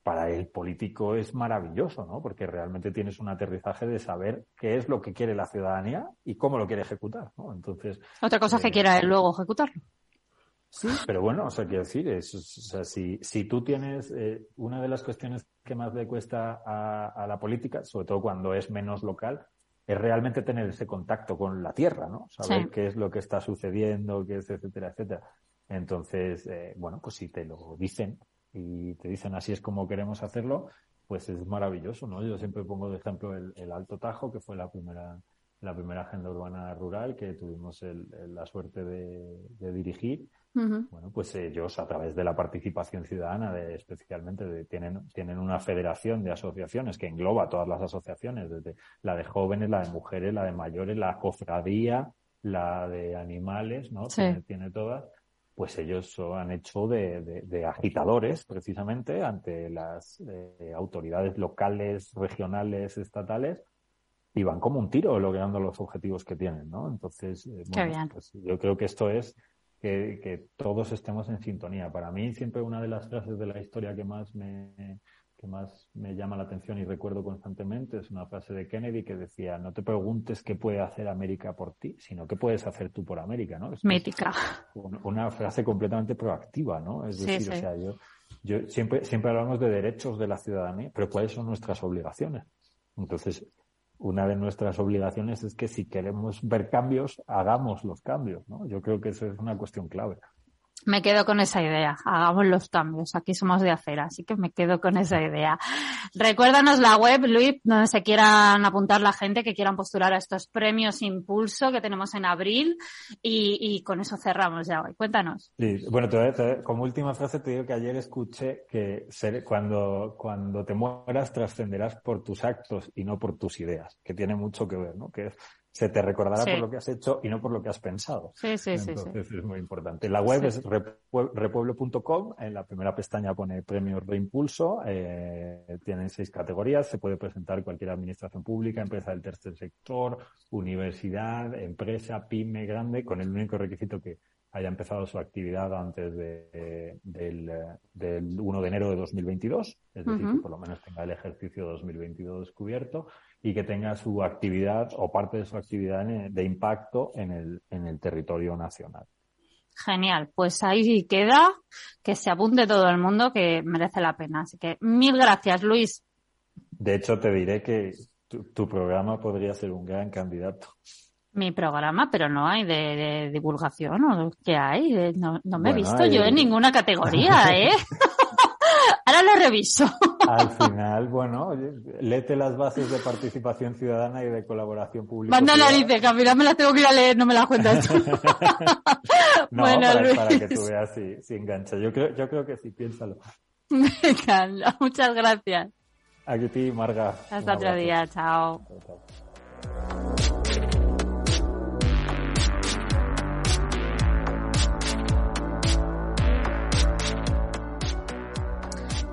Speaker 10: para el político es maravilloso, ¿no? Porque realmente tienes un aterrizaje de saber qué es lo que quiere la ciudadanía y cómo lo quiere ejecutar, ¿no? Entonces,
Speaker 7: Otra cosa es que
Speaker 10: eh,
Speaker 7: quiera él luego ejecutarlo.
Speaker 10: Sí, pero bueno, o sea, quiero decir, es, o sea, si, si tú tienes eh, una de las cuestiones que más le cuesta a, a la política, sobre todo cuando es menos local, es realmente tener ese contacto con la tierra, ¿no? Saber
Speaker 7: Sí.
Speaker 10: qué es lo que está sucediendo, qué es, etcétera, etcétera. Entonces, eh, bueno, pues si te lo dicen y te dicen así es como queremos hacerlo, pues es maravilloso, ¿no? Yo siempre pongo de ejemplo el, el Alto Tajo, que fue la primera, la primera agenda urbana rural que tuvimos el- el- la suerte de, de dirigir. Bueno, pues ellos a través de la participación ciudadana, de, especialmente de- tienen, tienen una federación de asociaciones que engloba todas las asociaciones, desde la de jóvenes, la de mujeres, la de mayores, la cofradía, la de animales, ¿no?
Speaker 7: Sí.
Speaker 10: Tiene, tiene todas. Pues ellos lo han hecho de, de- de agitadores, precisamente, ante las eh, autoridades locales, regionales, estatales, y van como un tiro logrando los objetivos que tienen, ¿no? Entonces, eh, bueno, pues yo creo que esto es que, que todos estemos en sintonía. Para mí, siempre una de las frases de la historia que más me, que más me llama la atención y recuerdo constantemente es una frase de Kennedy que decía, no te preguntes qué puede hacer América por ti, sino qué puedes hacer tú por América, ¿no? Es
Speaker 7: Mítica.
Speaker 10: un- una frase completamente proactiva, ¿no? Es
Speaker 7: Sí,
Speaker 10: decir,
Speaker 7: sí.
Speaker 10: o sea, yo, yo siempre, siempre hablamos de derechos de la ciudadanía, pero ¿cuáles son nuestras obligaciones? Entonces, una de nuestras obligaciones es que si queremos ver cambios, hagamos los cambios, ¿no? Yo creo que eso es una cuestión clave.
Speaker 7: Me quedo con esa idea. Hagamos los cambios. Aquí somos de acera, así que me quedo con esa idea. Recuérdanos la web, Luis, donde se quieran apuntar la gente que quieran postular a estos premios Impulso que tenemos en abril y, y con eso cerramos ya hoy. Cuéntanos.
Speaker 10: Sí, bueno, te- como última frase te digo que ayer escuché que ser- cuando, cuando te mueras trascenderás por tus actos y no por tus ideas, que tiene mucho que ver, ¿no? Se te recordará
Speaker 7: Sí.
Speaker 10: por lo que has hecho y no por lo que has pensado.
Speaker 7: Sí, sí.
Speaker 10: Entonces es muy importante. La web es repue- repueblo.com. En la primera pestaña pone premios Reimpulso. Eh, tienen seis categorías. Se puede presentar cualquier administración pública, empresa del tercer sector, universidad, empresa, pyme grande, con el único requisito que haya empezado su actividad antes de- del, del 1 de enero de 2022, es decir, que por lo menos tenga el ejercicio 2022 cubierto y que tenga su actividad o parte de su actividad de impacto en el, en el territorio nacional.
Speaker 7: Genial. Pues ahí queda. Que se apunte todo el mundo que merece la pena. Así que mil gracias, Luis.
Speaker 10: De hecho, te diré que tu, tu programa podría ser un gran candidato.
Speaker 7: Mi programa, pero no hay de, de divulgación o qué hay. No, no me he visto
Speaker 10: hay-
Speaker 7: yo en ninguna categoría, ¿eh? Lo reviso.
Speaker 10: Al final, bueno, oye, léete las bases de participación ciudadana y de colaboración pública.
Speaker 7: Manda narices, que al final me las tengo que ir a leer, no me las cuentas tú.
Speaker 10: No,
Speaker 7: Bueno,
Speaker 10: para,
Speaker 7: Luis.
Speaker 10: para que tú veas si, si engancha. Yo creo, yo creo que sí, piénsalo.
Speaker 7: Venga, muchas gracias.
Speaker 10: Aquí ti, Marga.
Speaker 7: Hasta otro día, chao.
Speaker 10: Chao, chao.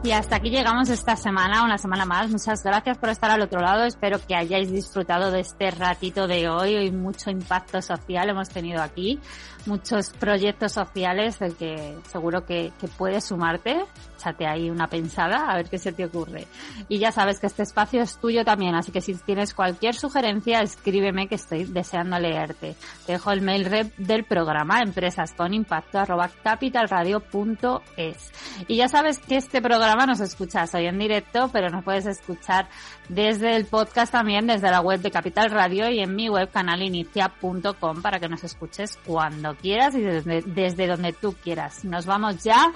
Speaker 7: Y hasta aquí llegamos esta semana, una semana más. Muchas gracias por estar al otro lado. Espero que hayáis disfrutado de este ratito de hoy. Hoy mucho impacto social hemos tenido aquí, muchos proyectos sociales del que seguro que, que puedes sumarte. Échate ahí una pensada a ver qué se te ocurre. Y ya sabes que este espacio es tuyo también, así que si tienes cualquier sugerencia, escríbeme que estoy deseando leerte. Te dejo el mail rep del programa empresas con impacto arroba capitalradio.es. Y ya sabes que este programa nos escuchas hoy en directo, pero nos puedes escuchar desde el podcast también, desde la web de Capital Radio y en mi web canalinicia.com para que nos escuches cuando quieras y desde donde tú quieras. Nos vamos ya.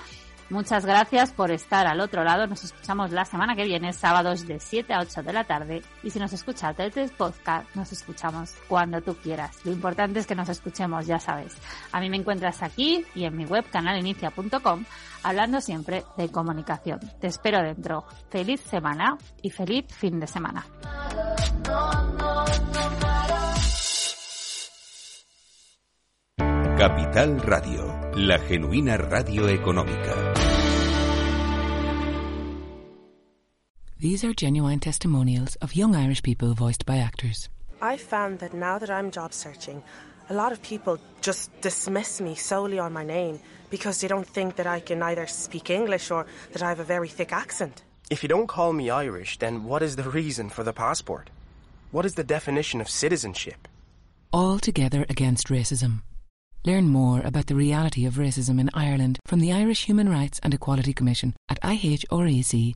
Speaker 7: Muchas gracias por estar al otro lado. Nos escuchamos la semana que viene, sábados de 7 a 8 de la tarde. Y si nos escuchas desde el podcast, nos escuchamos cuando tú quieras. Lo importante es que nos escuchemos, ya sabes. A mí me encuentras aquí y en mi web canalinicia.com hablando siempre de comunicación. Te espero dentro. Feliz semana y feliz fin de semana.
Speaker 6: Capital Radio, la genuina radio económica.
Speaker 3: These are genuine testimonials of young Irish people voiced by actors.
Speaker 4: I found that now that I'm job searching, a lot of people just dismiss me solely on my name because they don't think that I can either speak English or that I have a very thick accent.
Speaker 5: If you don't call me Irish, then what is the reason for the passport? What is the definition of citizenship?
Speaker 3: All together against racism. Learn more about the reality of racism in Ireland from the Irish Human Rights and Equality Commission at ihrec.ie.